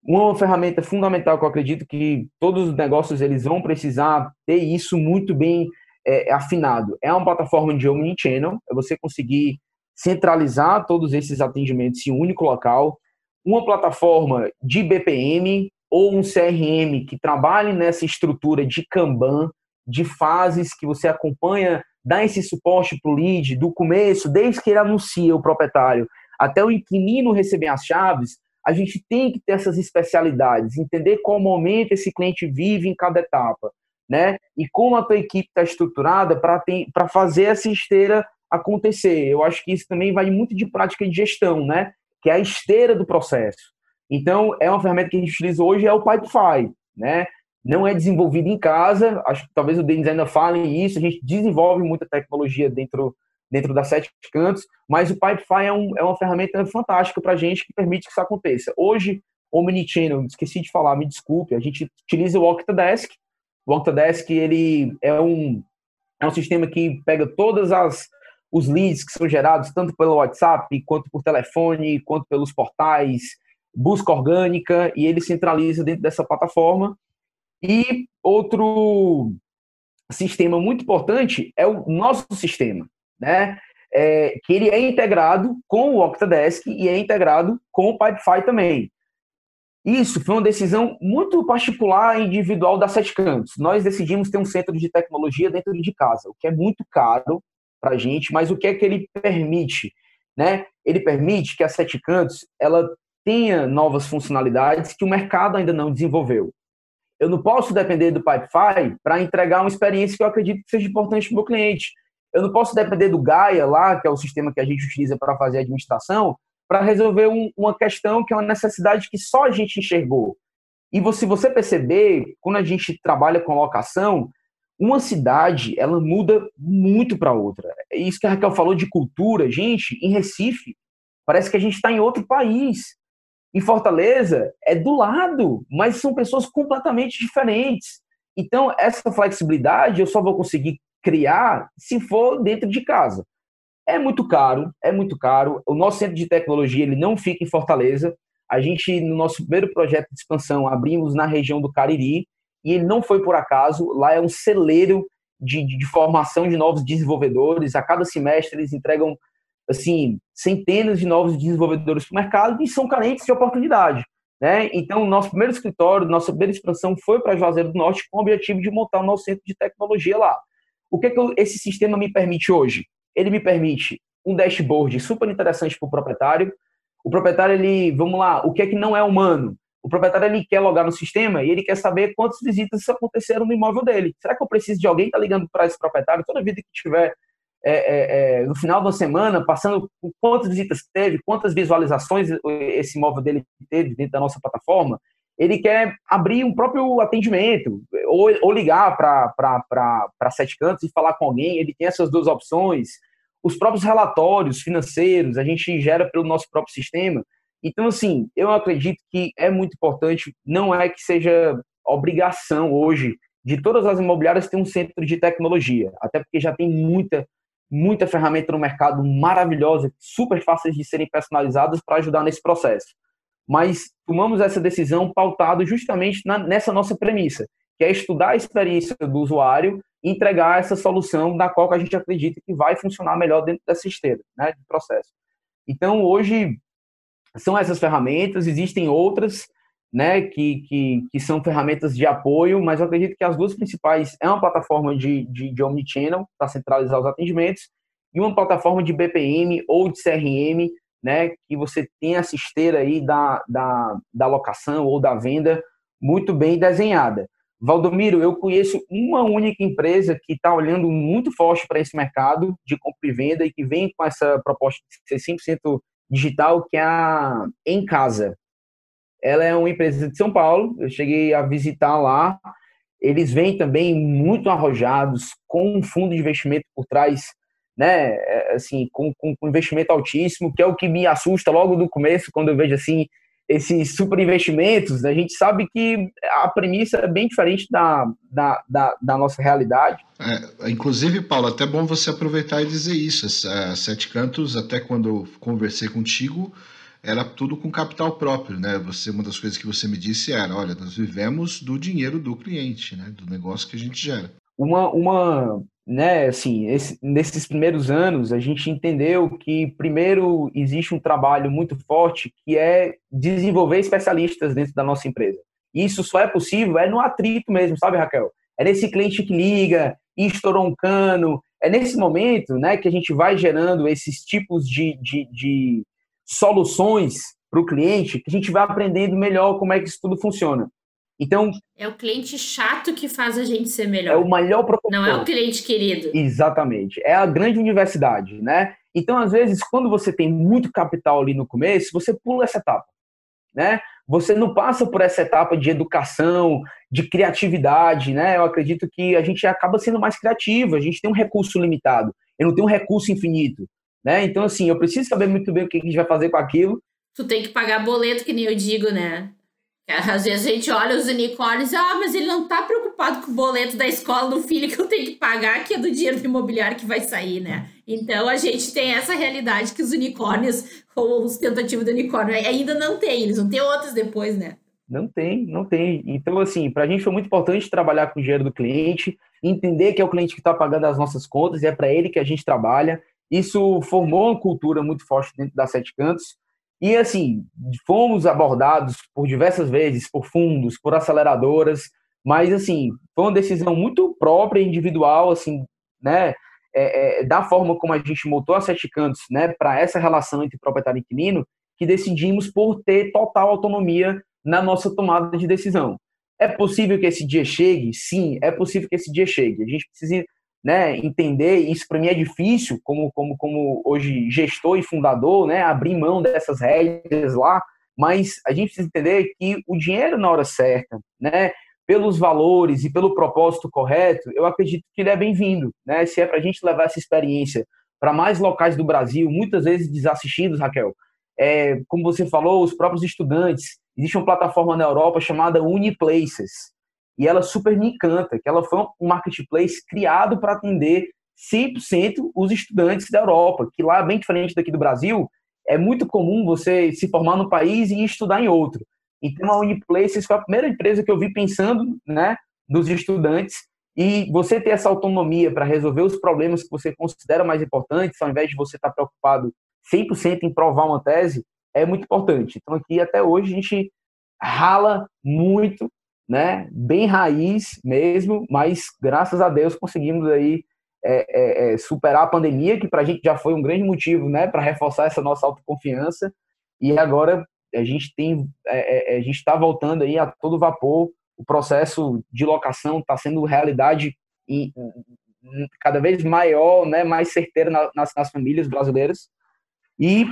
Speaker 2: uma ferramenta fundamental que eu acredito que todos os negócios eles vão precisar ter isso muito bem é, afinado é uma plataforma de omnichannel, é você conseguir centralizar todos esses atendimentos em um único local, uma plataforma de BPM ou um CRM que trabalhe nessa estrutura de Kanban, de fases que você acompanha, dá esse suporte para o lead do começo, desde que ele anuncia o proprietário, até o inquilino receber as chaves, a gente tem que ter essas especialidades, entender qual momento esse cliente vive em cada etapa, né? E como a tua equipe está estruturada para fazer essa esteira acontecer. Eu acho que isso também vai muito de prática de gestão, né? Que é a esteira do processo. Então, é uma ferramenta que a gente utiliza hoje, é o Pipefy, né? Não é desenvolvido em casa, acho que talvez o Denis ainda fale isso, a gente desenvolve muita tecnologia dentro, dentro das sete cantos, mas o Pipefy é, um, é uma ferramenta fantástica para a gente que permite que isso aconteça. Hoje, Omnichannel, esqueci de falar, me desculpe, a gente utiliza o Octadesk. O Octadesk, ele é um, é um sistema que pega todas as os leads que são gerados tanto pelo WhatsApp, quanto por telefone, quanto pelos portais, busca orgânica, e ele centraliza dentro dessa plataforma. E outro sistema muito importante é o nosso sistema, né? É, que ele é integrado com o Octadesk e é integrado com o Pipefy também. Isso foi uma decisão muito particular e individual da Sete. Nós decidimos ter um centro de tecnologia dentro de casa, o que é muito caro para a gente, mas o que é que ele permite? Né? Ele permite que a Sete Cantos ela tenha novas funcionalidades que o mercado ainda não desenvolveu. Eu não posso depender do Pipefy para entregar uma experiência que eu acredito que seja importante para o meu cliente. Eu não posso depender do Gaia lá, que é o sistema que a gente utiliza para fazer administração, para resolver um, uma questão que é uma necessidade que só a gente enxergou. E você, se você perceber, quando a gente trabalha com locação, uma cidade ela muda muito para outra. É isso que a Raquel falou de cultura, gente, em Recife, parece que a gente está em outro país. Em Fortaleza é do lado, mas são pessoas completamente diferentes. Então, essa flexibilidade eu só vou conseguir criar se for dentro de casa. É muito caro, é muito caro. O nosso centro de tecnologia ele não fica em Fortaleza. A gente, no nosso primeiro projeto de expansão, abrimos na região do Cariri, e ele não foi por acaso. Lá é um celeiro de, de, de formação de novos desenvolvedores. A cada semestre eles entregam assim centenas de novos desenvolvedores para o mercado e são carentes de oportunidade. Né? Então, nosso primeiro escritório, nossa primeira expansão foi para Juazeiro do Norte com o objetivo de montar o nosso centro de tecnologia lá. O que, é que esse sistema me permite hoje? Ele me permite um dashboard super interessante para o proprietário. O proprietário, ele, vamos lá, o que é que não é humano? O proprietário ele quer logar no sistema e ele quer saber quantas visitas aconteceram no imóvel dele. Será que eu preciso de alguém que está ligando para esse proprietário toda vida que tiver é, é, é, no final da semana, passando quantas visitas teve, quantas visualizações esse imóvel dele teve dentro da nossa plataforma? Ele quer abrir um próprio atendimento, ou, ou ligar para Sete Cantos e falar com alguém. Ele tem essas duas opções. Os próprios relatórios financeiros a gente gera pelo nosso próprio sistema. Então, assim, eu acredito que é muito importante, não é que seja obrigação hoje de todas as imobiliárias ter um centro de tecnologia, até porque já tem muita, muita ferramenta no mercado maravilhosa, super fáceis de serem personalizadas para ajudar nesse processo. Mas tomamos essa decisão pautado justamente na, nessa nossa premissa, que é estudar a experiência do usuário e entregar essa solução da qual a gente acredita que vai funcionar melhor dentro dessa esteira, né, de processo. Então, hoje, são essas ferramentas, existem outras, né, que, que, que são ferramentas de apoio, mas eu acredito que as duas principais é uma plataforma de, de, de omnichannel, para centralizar os atendimentos, e uma plataforma de BPM ou de CRM, né, que você tem essa esteira aí da, da, da locação ou da venda muito bem desenhada. Valdomiro, eu conheço uma única empresa que está olhando muito forte para esse mercado de compra e venda e que vem com essa proposta de ser 100% digital que é a Em Casa. Ela é uma empresa de São Paulo, eu cheguei a visitar lá. Eles vêm também muito arrojados, com um fundo de investimento por trás, né? É, assim, com, com, com investimento altíssimo, que é o que me assusta logo do começo, quando eu vejo assim esses super investimentos, a gente sabe que a premissa é bem diferente da, da, da, da nossa realidade.
Speaker 1: É, inclusive, Paulo, até bom você aproveitar e dizer isso. Sete Cantos, até quando eu conversei contigo, era tudo com capital próprio, né? Você, uma das coisas que você me disse era, olha, nós vivemos do dinheiro do cliente, né? Do negócio que a gente gera.
Speaker 2: Uma, uma né, assim, esse, nesses primeiros anos, a gente entendeu que, primeiro, existe um trabalho muito forte que é desenvolver especialistas dentro da nossa empresa. Isso só é possível, é no atrito mesmo, sabe, Raquel? É nesse cliente que liga e estourou um cano, é nesse momento né, que a gente vai gerando esses tipos de, de, de soluções para o cliente, que a gente vai aprendendo melhor como é que isso tudo funciona. Então.
Speaker 4: É o cliente chato que faz a gente ser melhor.
Speaker 2: É o melhor
Speaker 4: professor. Não é o cliente querido.
Speaker 2: Exatamente. É a grande universidade, né? Então, às vezes, quando você tem muito capital ali no começo, você pula essa etapa, né? Você não passa por essa etapa de educação, de criatividade, né? Eu acredito que a gente acaba sendo mais criativo, a gente tem um recurso limitado, eu não tenho um recurso infinito, né? Então, assim, eu preciso saber muito bem o que a gente vai fazer com aquilo.
Speaker 4: Tu tem que pagar boleto, que nem eu digo, né? Às vezes a gente olha os unicórnios, ah, mas ele não tá preocupado com o boleto da escola do filho que eu tenho que pagar, que é do dinheiro do imobiliário que vai sair, né? Então a gente tem essa realidade que os unicórnios, ou os tentativos do unicórnio, ainda não tem, eles vão ter outros depois, né?
Speaker 2: Não tem, não tem. Então, assim, para a gente foi muito importante trabalhar com o dinheiro do cliente, entender que é o cliente que está pagando as nossas contas e é para ele que a gente trabalha. Isso formou uma cultura muito forte dentro da Sete Cantos. E assim, fomos abordados por diversas vezes por fundos, por aceleradoras, mas assim, foi uma decisão muito própria, individual, assim, né, é, é, da forma como a gente montou a Sete Cantos, né, para essa relação entre proprietário e inquilino, que decidimos por ter total autonomia na nossa tomada de decisão. É possível que esse dia chegue? Sim, é possível que esse dia chegue. A gente precisa né, entender, isso para mim é difícil, como, como, como hoje gestor e fundador, né, abrir mão dessas regras lá, mas a gente precisa entender que o dinheiro na hora certa, né, pelos valores e pelo propósito correto, eu acredito que ele é bem-vindo, né, se é para a gente levar essa experiência para mais locais do Brasil, muitas vezes desassistidos, Raquel, é, como você falou, os próprios estudantes, existe uma plataforma na Europa chamada Uniplaces, e ela super me encanta, que ela foi um marketplace criado para atender 100% os estudantes da Europa, que lá, bem diferente daqui do Brasil, é muito comum você se formar no país e estudar em outro. Então, a Uniplaces foi a primeira empresa que eu vi pensando né, nos estudantes e você ter essa autonomia para resolver os problemas que você considera mais importantes, ao invés de você estar tá preocupado 100% em provar uma tese, é muito importante. Então, aqui até hoje a gente rala muito né? Bem raiz mesmo, mas graças a Deus conseguimos aí é, é, é superar a pandemia, que para a gente já foi um grande motivo, né? Para reforçar essa nossa autoconfiança. E agora a gente tem, é, é, a gente está voltando aí a todo vapor. O processo de locação está sendo realidade em, cada vez maior, né? Mais certeira nas, nas famílias brasileiras. E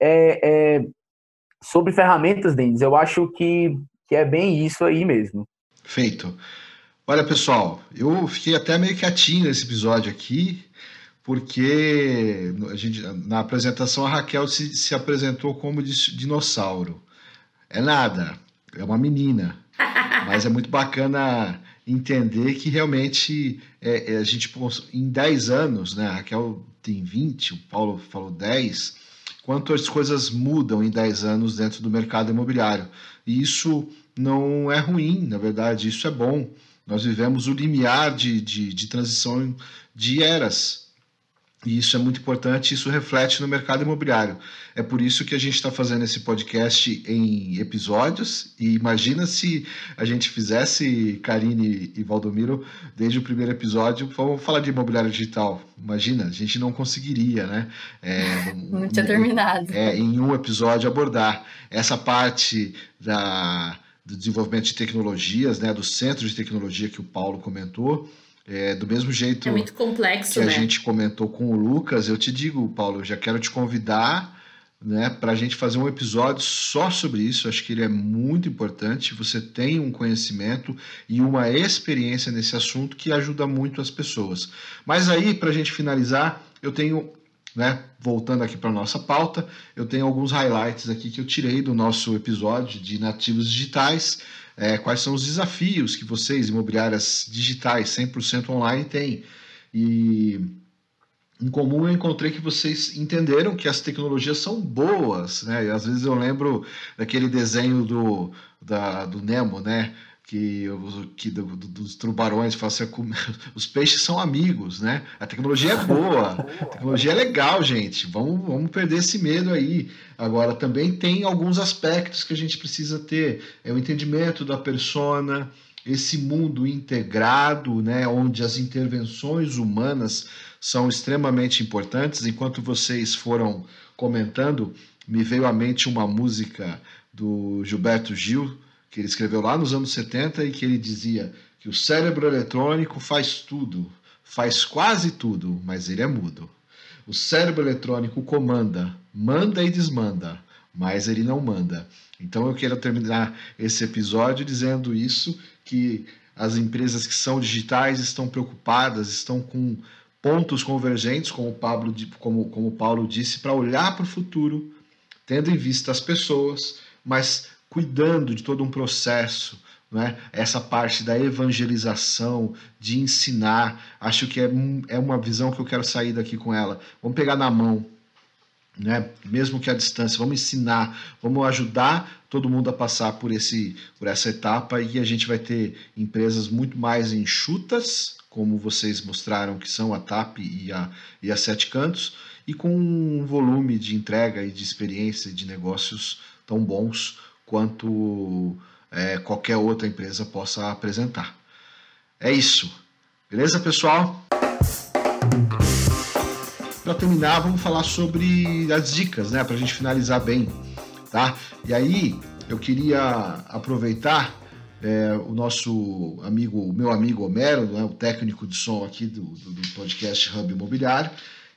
Speaker 2: é, sobre ferramentas, Denis, eu acho que que é bem isso aí mesmo.
Speaker 1: Feito. Olha, pessoal, eu fiquei até meio quietinho nesse episódio aqui, porque a gente, na apresentação a Raquel se, se apresentou como dinossauro. É nada, é uma menina. Mas é muito bacana entender que realmente é, é, a gente, em 10 anos, né? A Raquel tem 20, o Paulo falou 10, quanto as coisas mudam em 10 anos dentro do mercado imobiliário. E isso não é ruim, na verdade, isso é bom. Nós vivemos o limiar de, de, de transição de eras. E isso é muito importante, isso reflete no mercado imobiliário. É por isso que a gente está fazendo esse podcast em episódios. E imagina se a gente fizesse, Karine e Valdomiro, desde o primeiro episódio, vamos falar de imobiliário digital. Imagina, a gente não conseguiria, né?
Speaker 3: É, não tinha terminado.
Speaker 1: É, em um episódio abordar essa parte da do desenvolvimento de tecnologias, né, do centro de tecnologia que o Paulo comentou. É, do mesmo jeito
Speaker 4: é muito complexo,
Speaker 1: que
Speaker 4: né?
Speaker 1: a gente comentou com o Lucas, eu te digo, Paulo, eu já quero te convidar né, para a gente fazer um episódio só sobre isso. Acho que ele é muito importante. Você tem um conhecimento e uma experiência nesse assunto que ajuda muito as pessoas. Mas aí, para a gente finalizar, eu tenho né? Voltando aqui para nossa pauta, eu tenho alguns highlights aqui que eu tirei do nosso episódio de nativos digitais. É, quais são os desafios que vocês, imobiliárias digitais 100% online, têm? E em comum eu encontrei que vocês entenderam que as tecnologias são boas, né? E às vezes eu lembro daquele desenho do, da, do Nemo, né? Que, que do, do, dos tubarões, assim, os peixes são amigos, né? A tecnologia é boa, a tecnologia é legal, gente. Vamos, vamos perder esse medo aí. Agora, também tem alguns aspectos que a gente precisa ter. É o entendimento da persona, esse mundo integrado, né, onde as intervenções humanas são extremamente importantes. Enquanto vocês foram comentando, me veio à mente uma música do Gilberto Gil, que ele escreveu lá nos anos 70 e que ele dizia que o cérebro eletrônico faz tudo, faz quase tudo, mas ele é mudo. O cérebro eletrônico comanda, manda e desmanda, mas ele não manda. Então eu quero terminar esse episódio dizendo isso que as empresas que são digitais estão preocupadas, estão com pontos convergentes, como o Pablo, como, como o Paulo disse, para olhar para o futuro, tendo em vista as pessoas, mas cuidando de todo um processo, né? essa parte da evangelização, de ensinar. Acho que é, é uma visão que eu quero sair daqui com ela. Vamos pegar na mão, né? mesmo que a distância, vamos ensinar, vamos ajudar todo mundo a passar por, esse, por essa etapa e a gente vai ter empresas muito mais enxutas, como vocês mostraram que são a TAP e a, e a Sete Cantos, e com um volume de entrega e de experiência de negócios tão bons quanto é, qualquer outra empresa possa apresentar. É isso. Beleza, pessoal? Para terminar, vamos falar sobre as dicas, né? Para a gente finalizar bem, tá? E aí, eu queria aproveitar é, o nosso amigo, o meu amigo Homero, né, o técnico de som aqui do, do, do podcast Hub Imobiliário,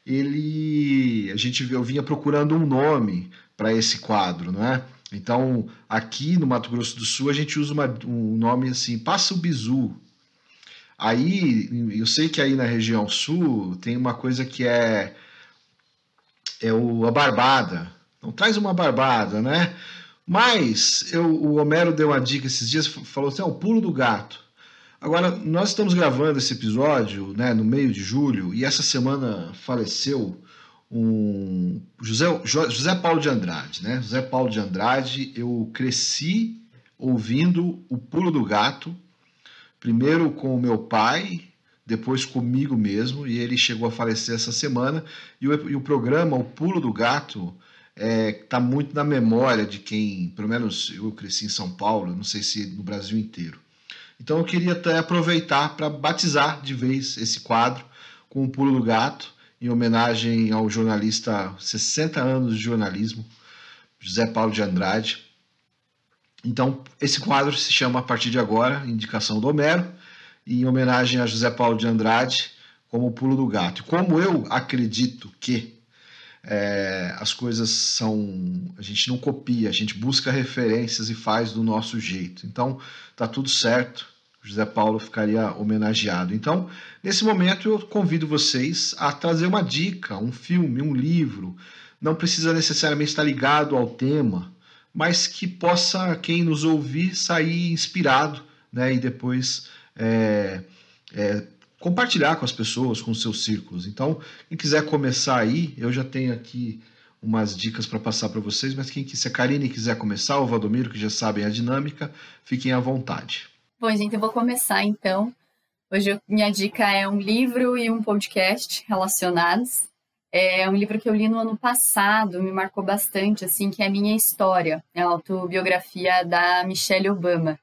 Speaker 1: ele, a gente eu vinha procurando um nome para esse quadro, não é? Então, aqui no Mato Grosso do Sul, a gente usa uma, um nome assim, Passa o Bizu. Aí, eu sei que aí na região sul tem uma coisa que é, é o, a barbada. Então, traz uma barbada, né? Mas eu, o Homero deu uma dica esses dias, falou assim: é o pulo do gato. Agora, nós estamos gravando esse episódio né, no meio de julho e essa semana faleceu um José, José Paulo de Andrade, né? José Paulo de Andrade, eu cresci ouvindo o Pulo do Gato, primeiro com o meu pai, depois comigo mesmo, e ele chegou a falecer essa semana. E o, e o programa O Pulo do Gato está é, tá muito na memória de quem, pelo menos eu cresci em São Paulo, não sei se no Brasil inteiro. Então eu queria até aproveitar para batizar de vez esse quadro com o Pulo do Gato em homenagem ao jornalista 60 anos de jornalismo, José Paulo de Andrade. Então, esse quadro se chama a partir de agora Indicação do Homero, em homenagem a José Paulo de Andrade, como o pulo do gato. Como eu acredito que é, as coisas são. A gente não copia, a gente busca referências e faz do nosso jeito. Então, tá tudo certo. José Paulo ficaria homenageado. Então, nesse momento, eu convido vocês a trazer uma dica, um filme, um livro. Não precisa necessariamente estar ligado ao tema, mas que possa, quem nos ouvir, sair inspirado né? e depois é, é, compartilhar com as pessoas, com os seus círculos. Então, quem quiser começar aí, eu já tenho aqui umas dicas para passar para vocês, mas quem se a Karine quiser começar, o Valdomiro, que já sabem a dinâmica, fiquem à vontade.
Speaker 3: Bom, gente, eu vou começar então. Hoje eu, minha dica é um livro e um podcast relacionados. É um livro que eu li no ano passado, me marcou bastante, assim, que é a minha história, é a autobiografia da Michelle Obama.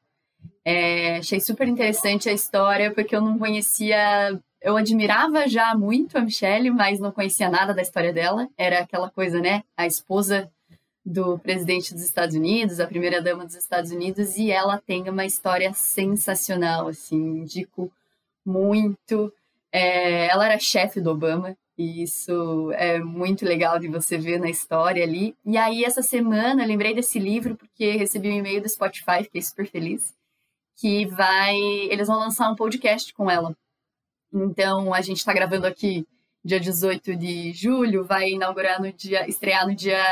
Speaker 3: É, achei super interessante a história, porque eu não conhecia. Eu admirava já muito a Michelle, mas não conhecia nada da história dela. Era aquela coisa, né? A esposa do presidente dos Estados Unidos, a primeira dama dos Estados Unidos, e ela tem uma história sensacional, assim, indico muito. É, ela era chefe do Obama, e isso é muito legal de você ver na história ali. E aí, essa semana, eu lembrei desse livro porque recebi um e-mail do Spotify, fiquei super feliz, que vai... Eles vão lançar um podcast com ela. Então, a gente está gravando aqui dia 18 de julho, vai inaugurar no dia, estrear no dia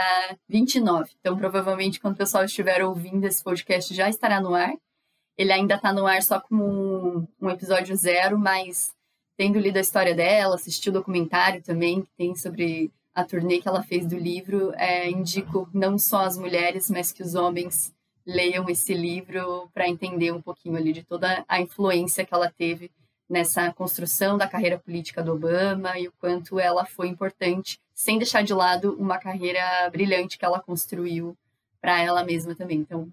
Speaker 3: 29. Então, provavelmente, quando o pessoal estiver ouvindo esse podcast, já estará no ar. Ele ainda está no ar só como um, episódio zero, mas tendo lido a história dela, assisti o documentário também, que tem sobre a turnê que ela fez do livro, é, indico não só as mulheres, mas que os homens leiam esse livro para entender um pouquinho ali de toda a influência que ela teve nessa construção da carreira política do Obama e o quanto ela foi importante, sem deixar de lado uma carreira brilhante que ela construiu para ela mesma também. Então,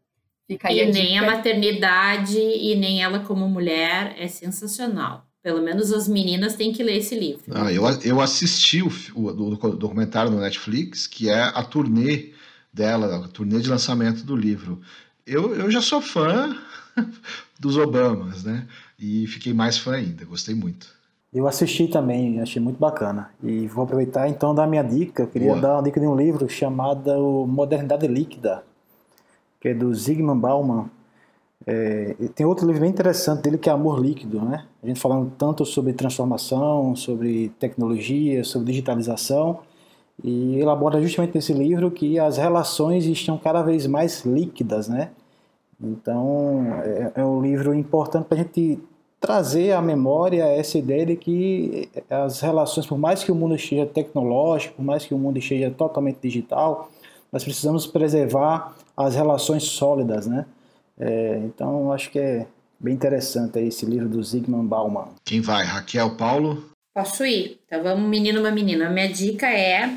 Speaker 3: fica aí
Speaker 4: e
Speaker 3: a
Speaker 4: nem
Speaker 3: dica.
Speaker 4: a maternidade e nem ela como mulher é sensacional. Pelo menos as meninas têm que ler esse livro.
Speaker 1: Ah, eu, eu assisti o, o, o documentário no Netflix, que é a turnê dela, a turnê de lançamento do livro eu, eu já sou fã dos Obamas, né? E fiquei mais fã ainda, gostei muito.
Speaker 5: Eu assisti também, achei muito bacana. E vou aproveitar então dar minha dica. Eu queria Boa. dar uma dica de um livro chamado Modernidade Líquida, que é do Zygmunt Bauman. É, tem outro livro bem interessante dele que é Amor Líquido, né? A gente falando tanto sobre transformação, sobre tecnologia, sobre digitalização, e elabora justamente nesse livro que as relações estão cada vez mais líquidas, né? Então é, é um livro importante para a gente trazer à memória essa ideia de que as relações, por mais que o mundo esteja tecnológico, por mais que o mundo esteja totalmente digital, nós precisamos preservar as relações sólidas, né? É, então, acho que é bem interessante esse livro do Zygmunt Bauman.
Speaker 1: Quem vai? Raquel, Paulo?
Speaker 4: Posso ir. Então, vamos menino, uma menina. A minha dica é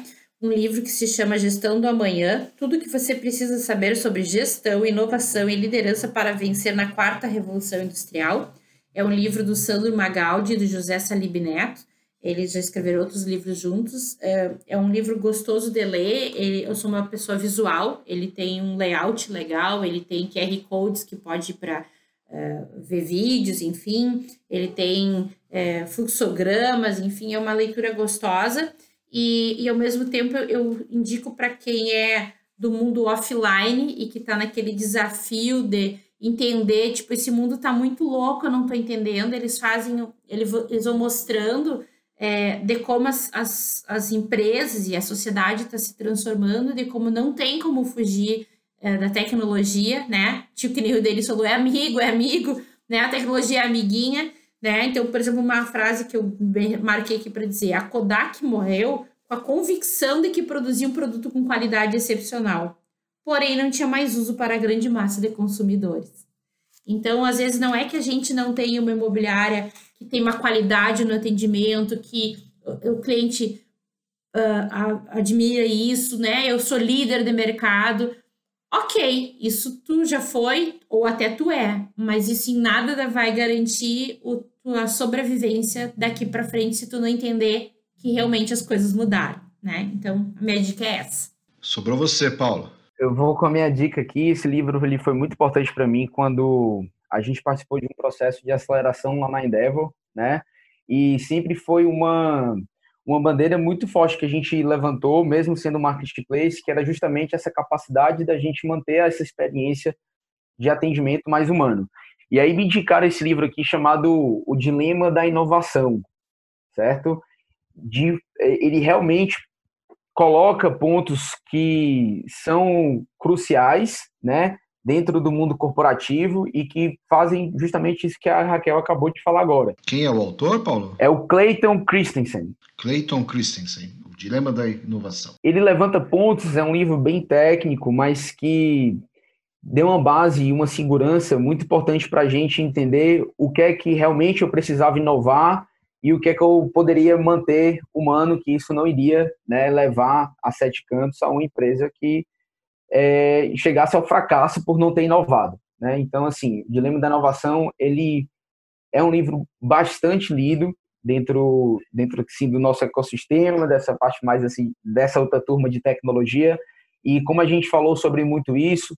Speaker 4: um livro que se chama Gestão do Amanhã, tudo que você precisa saber sobre gestão, inovação e liderança para vencer na quarta revolução industrial. É um livro do Sandro Magaldi e do José Salib Neto. Eles já escreveram outros livros juntos. É, é um livro gostoso de ler. Eu sou uma pessoa visual, ele tem um layout legal, ele tem QR Codes que pode ir para é, ver vídeos, enfim. Ele tem é, fluxogramas, enfim, é uma leitura gostosa. E, e ao mesmo tempo eu indico para quem é do mundo offline e que está naquele desafio de entender, tipo, esse mundo está muito louco, eu não estou entendendo. Eles fazem, eles vão mostrando é, de como as, as, as empresas e a sociedade está se transformando, de como não tem como fugir é, da tecnologia, né? Tipo, que nem o deles falou, é amigo, é amigo, né? A tecnologia é amiguinha. Né? Então, por exemplo, uma frase que eu marquei aqui para dizer: a Kodak morreu com a convicção de que produzia um produto com qualidade excepcional, porém não tinha mais uso para a grande massa de consumidores. Então, às vezes, não é que a gente não tenha uma imobiliária que tem uma qualidade no atendimento, que o cliente uh, admira isso, né? Eu sou líder de mercado. Ok, isso tu já foi, ou até tu é, mas isso em nada vai garantir o tua sobrevivência daqui para frente se tu não entender que realmente as coisas mudaram, né? Então, a minha dica é essa.
Speaker 1: Sobrou você, Paulo.
Speaker 2: Eu vou com a minha dica aqui. Esse livro ele foi muito importante para mim quando a gente participou de um processo de aceleração lá na Endeavor, né? E sempre foi uma uma bandeira muito forte que a gente levantou, mesmo sendo marketplace, que era justamente essa capacidade da gente manter essa experiência de atendimento mais humano. E aí me indicaram esse livro aqui chamado O Dilema da Inovação, certo? De, ele realmente coloca pontos que são cruciais, né, dentro do mundo corporativo e que fazem justamente isso que a Raquel acabou de falar agora.
Speaker 1: Quem é o autor, Paulo?
Speaker 2: É o Clayton Christensen.
Speaker 1: Clayton Christensen, O Dilema da Inovação.
Speaker 2: Ele levanta pontos, é um livro bem técnico, mas que deu uma base e uma segurança muito importante para a gente entender o que é que realmente eu precisava inovar e o que é que eu poderia manter humano, que isso não iria né, levar a sete cantos a uma empresa que é, chegasse ao fracasso por não ter inovado. Né? Então, assim, o Dilema da Inovação, ele é um livro bastante lido dentro, dentro assim, do nosso ecossistema, dessa parte mais assim, dessa outra turma de tecnologia, e como a gente falou sobre muito isso,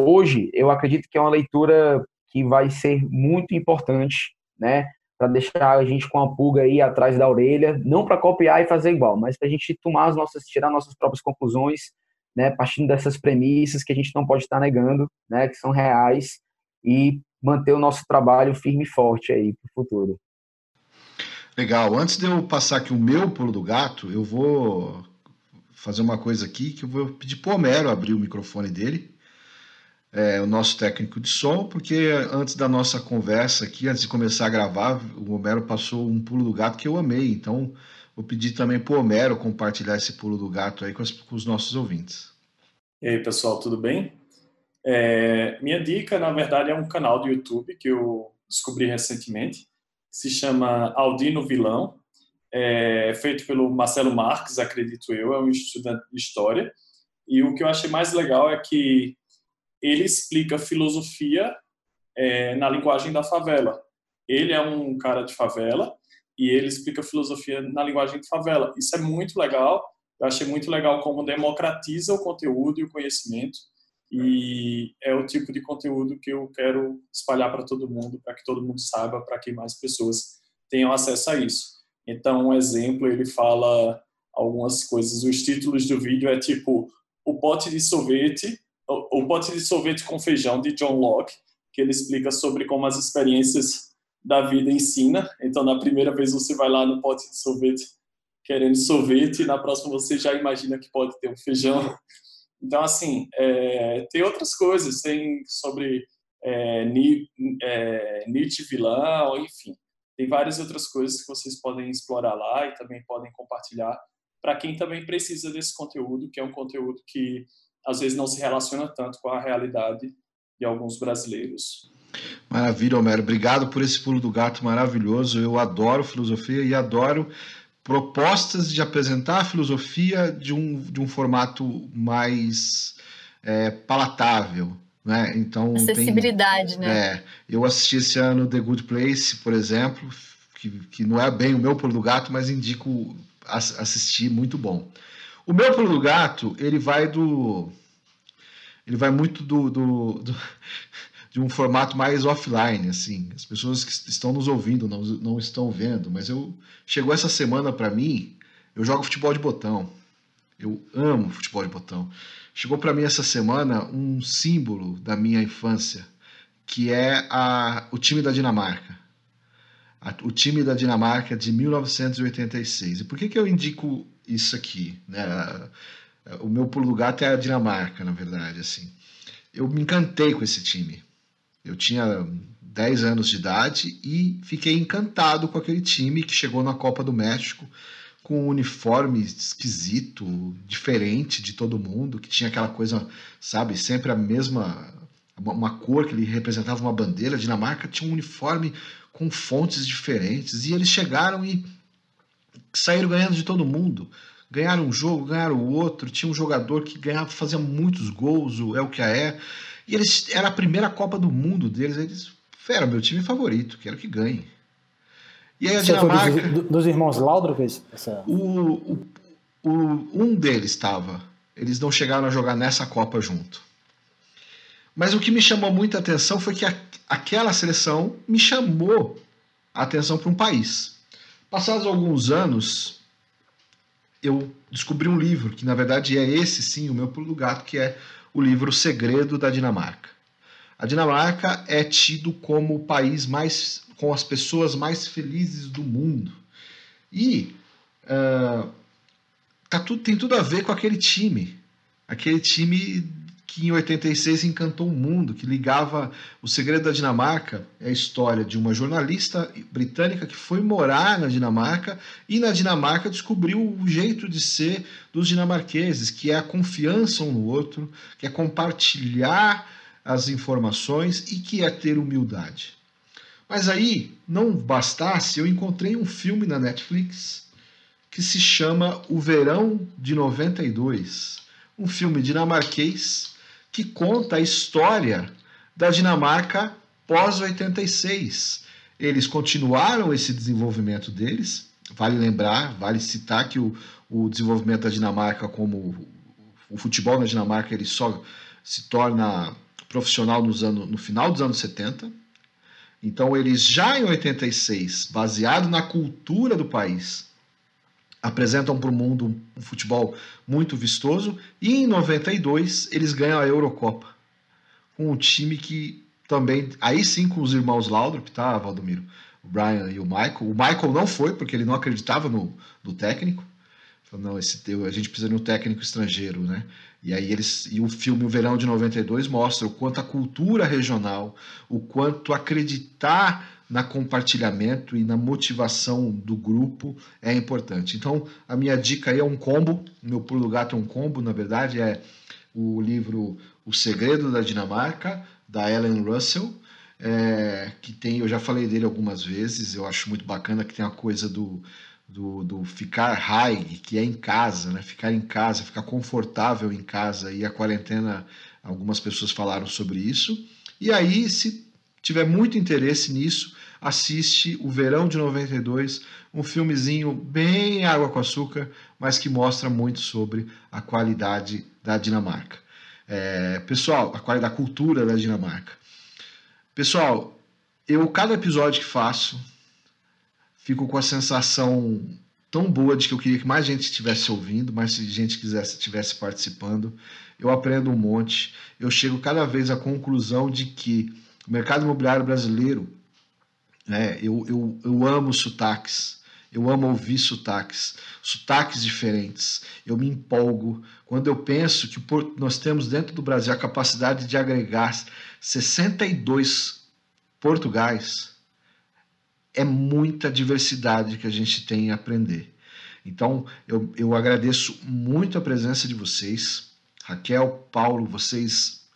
Speaker 2: Hoje, eu acredito que é uma leitura que vai ser muito importante, né? Para deixar a gente com a pulga aí atrás da orelha, não para copiar e fazer igual, mas para a gente tomar as nossas, tirar nossas próprias conclusões, né? Partindo dessas premissas que a gente não pode estar negando, né? Que são reais e manter o nosso trabalho firme e forte aí para o futuro.
Speaker 1: Legal. Antes de eu passar aqui o meu pulo do gato, eu vou fazer uma coisa aqui que eu vou pedir para o Homero abrir o microfone dele é, o nosso técnico de som, porque antes da nossa conversa aqui, antes de começar a gravar, o Homero passou um pulo do gato que eu amei. Então, vou pedir também para o Homero compartilhar esse pulo do gato aí com, as, com os nossos ouvintes.
Speaker 6: E aí, pessoal, tudo bem? É, minha dica, na verdade, é um canal do YouTube que eu descobri recentemente, se chama Aldino Vilão, é feito pelo Marcelo Marques, acredito eu, é um estudante de história. E o que eu achei mais legal é que ele explica filosofia é, na linguagem da favela. Ele é um cara de favela e ele explica filosofia na linguagem de favela. Isso é muito legal. Eu achei muito legal como democratiza o conteúdo e o conhecimento. e é o tipo de conteúdo que eu quero espalhar para todo mundo, para que todo mundo saiba, para que mais pessoas tenham acesso a isso. Então, um exemplo, ele fala algumas coisas. Os títulos do vídeo é tipo o pote de sorvete, o pote de sorvete com feijão de John Locke, que ele explica sobre como as experiências da vida ensina. Então, na primeira vez você vai lá no pote de sorvete querendo sorvete, e na próxima você já imagina que pode ter um feijão. Então, assim, é, tem outras coisas, tem sobre é, é, Nietzsche vilão, enfim. Tem várias outras coisas que vocês podem explorar lá e também podem compartilhar para quem também precisa desse conteúdo, que é um conteúdo que às vezes não se relaciona tanto com a realidade de alguns brasileiros.
Speaker 1: Maravilha, Homero. Obrigado por esse pulo do gato maravilhoso. Eu adoro filosofia e adoro propostas de apresentar a filosofia de um, de um formato mais é, palatável. Né?
Speaker 3: Então, Acessibilidade,
Speaker 1: tem,
Speaker 3: né?
Speaker 1: É, eu assisti esse ano The Good Place, por exemplo, que, que não é bem o meu pulo do gato, mas indico assistir, muito bom. O meu pulo gato, ele vai do. Ele vai muito do, do, do de um formato mais offline, assim. As pessoas que estão nos ouvindo não, não estão vendo, mas eu chegou essa semana para mim, eu jogo futebol de botão. Eu amo futebol de botão. Chegou para mim essa semana um símbolo da minha infância, que é a, o time da Dinamarca. A, o time da Dinamarca de 1986. E por que, que eu indico isso aqui? Né? O meu pulo do gato é a Dinamarca, na verdade. assim. Eu me encantei com esse time. Eu tinha 10 anos de idade e fiquei encantado com aquele time que chegou na Copa do México com um uniforme esquisito, diferente de todo mundo, que tinha aquela coisa, sabe, sempre a mesma uma cor que ele representava uma bandeira. A Dinamarca tinha um uniforme com fontes diferentes e eles chegaram e saíram ganhando de todo mundo. Ganharam um jogo, ganharam o outro. Tinha um jogador que ganhava, fazia muitos gols, o El é. E eles era a primeira Copa do Mundo deles. Eles, era meu time favorito, quero que ganhe.
Speaker 5: E aí a Você Dinamarca. Dos, dos, irmãos Laudrup? Essa...
Speaker 1: O, o, o, um deles estava. Eles não chegaram a jogar nessa Copa junto. Mas o que me chamou muita atenção foi que a, aquela seleção me chamou a atenção para um país. Passados alguns anos, eu descobri um livro, que na verdade é esse sim, o meu pulo do gato, que é o livro Segredo da Dinamarca. A Dinamarca é tido como o país mais com as pessoas mais felizes do mundo. E uh, tá tudo, tem tudo a ver com aquele time. Aquele time que em 86 encantou o mundo, que ligava o segredo da Dinamarca, é a história de uma jornalista britânica que foi morar na Dinamarca e na Dinamarca descobriu o jeito de ser dos dinamarqueses, que é a confiança um no outro, que é compartilhar as informações e que é ter humildade. Mas aí, não bastasse, eu encontrei um filme na Netflix que se chama O Verão de 92. Um filme dinamarquês que conta a história da Dinamarca pós-86. Eles continuaram esse desenvolvimento deles. Vale lembrar, vale citar que o, o desenvolvimento da Dinamarca, como o futebol na Dinamarca, ele só se torna profissional nos anos, no final dos anos 70. Então, eles já em 86, baseado na cultura do país, apresentam para o mundo um futebol muito vistoso. E em 92, eles ganham a Eurocopa com um time que também, aí sim com os irmãos Laudrup, tá, Valdomiro? O Brian e o Michael. O Michael não foi, porque ele não acreditava no, no técnico. Falou, não, esse, a gente precisa de um técnico estrangeiro, né? E aí eles e o filme O Verão de 92 mostra o quanto a cultura regional, o quanto acreditar na compartilhamento e na motivação do grupo é importante. Então, a minha dica aí é um combo, meu pulo gato é um combo, na verdade, é o livro O Segredo da Dinamarca, da Ellen Russell, é, que tem, eu já falei dele algumas vezes, eu acho muito bacana que tem a coisa do do, do ficar high, que é em casa, né? ficar em casa, ficar confortável em casa, e a quarentena, algumas pessoas falaram sobre isso. E aí, se tiver muito interesse nisso, assiste O Verão de 92, um filmezinho bem água com açúcar, mas que mostra muito sobre a qualidade da Dinamarca. É, pessoal, a da cultura da Dinamarca. Pessoal, eu cada episódio que faço fico com a sensação tão boa de que eu queria que mais gente estivesse ouvindo, mais gente quisesse estivesse participando. Eu aprendo um monte. Eu chego cada vez à conclusão de que o mercado imobiliário brasileiro, né, eu, eu, eu amo sotaques. Eu amo ouvir sotaques, sotaques diferentes. Eu me empolgo quando eu penso que nós temos dentro do Brasil a capacidade de agregar 62 Portugais é muita diversidade que a gente tem a aprender. Então, eu, eu agradeço muito a presença de vocês. Raquel, Paulo, vocês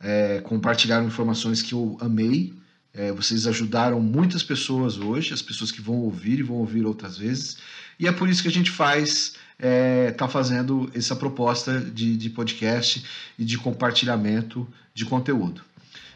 Speaker 1: é, compartilharam informações que eu amei. É, vocês ajudaram muitas pessoas hoje, as pessoas que vão ouvir e vão ouvir outras vezes. E é por isso que a gente faz, está é, tá fazendo essa proposta de, de podcast e de compartilhamento de conteúdo.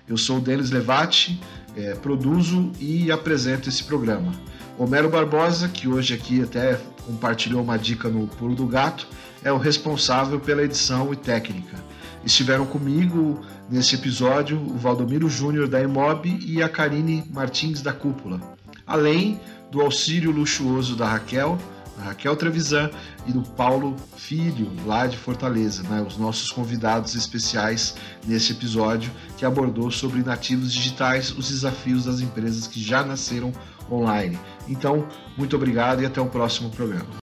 Speaker 1: Eu sou o Denis Levati, é, produzo e apresento esse programa. Homero Barbosa, que hoje aqui até compartilhou uma dica no Pulo do Gato, é o responsável pela edição e técnica. Estiveram comigo nesse episódio o Valdomiro Júnior da Emob e a Karine Martins da Cúpula, além do auxílio luxuoso da Raquel, da Raquel Trevisan e do Paulo Filho, lá de Fortaleza, né, os nossos convidados especiais nesse episódio que abordou sobre nativos digitais, os desafios das empresas que já nasceram online. Então, muito obrigado e até o próximo programa.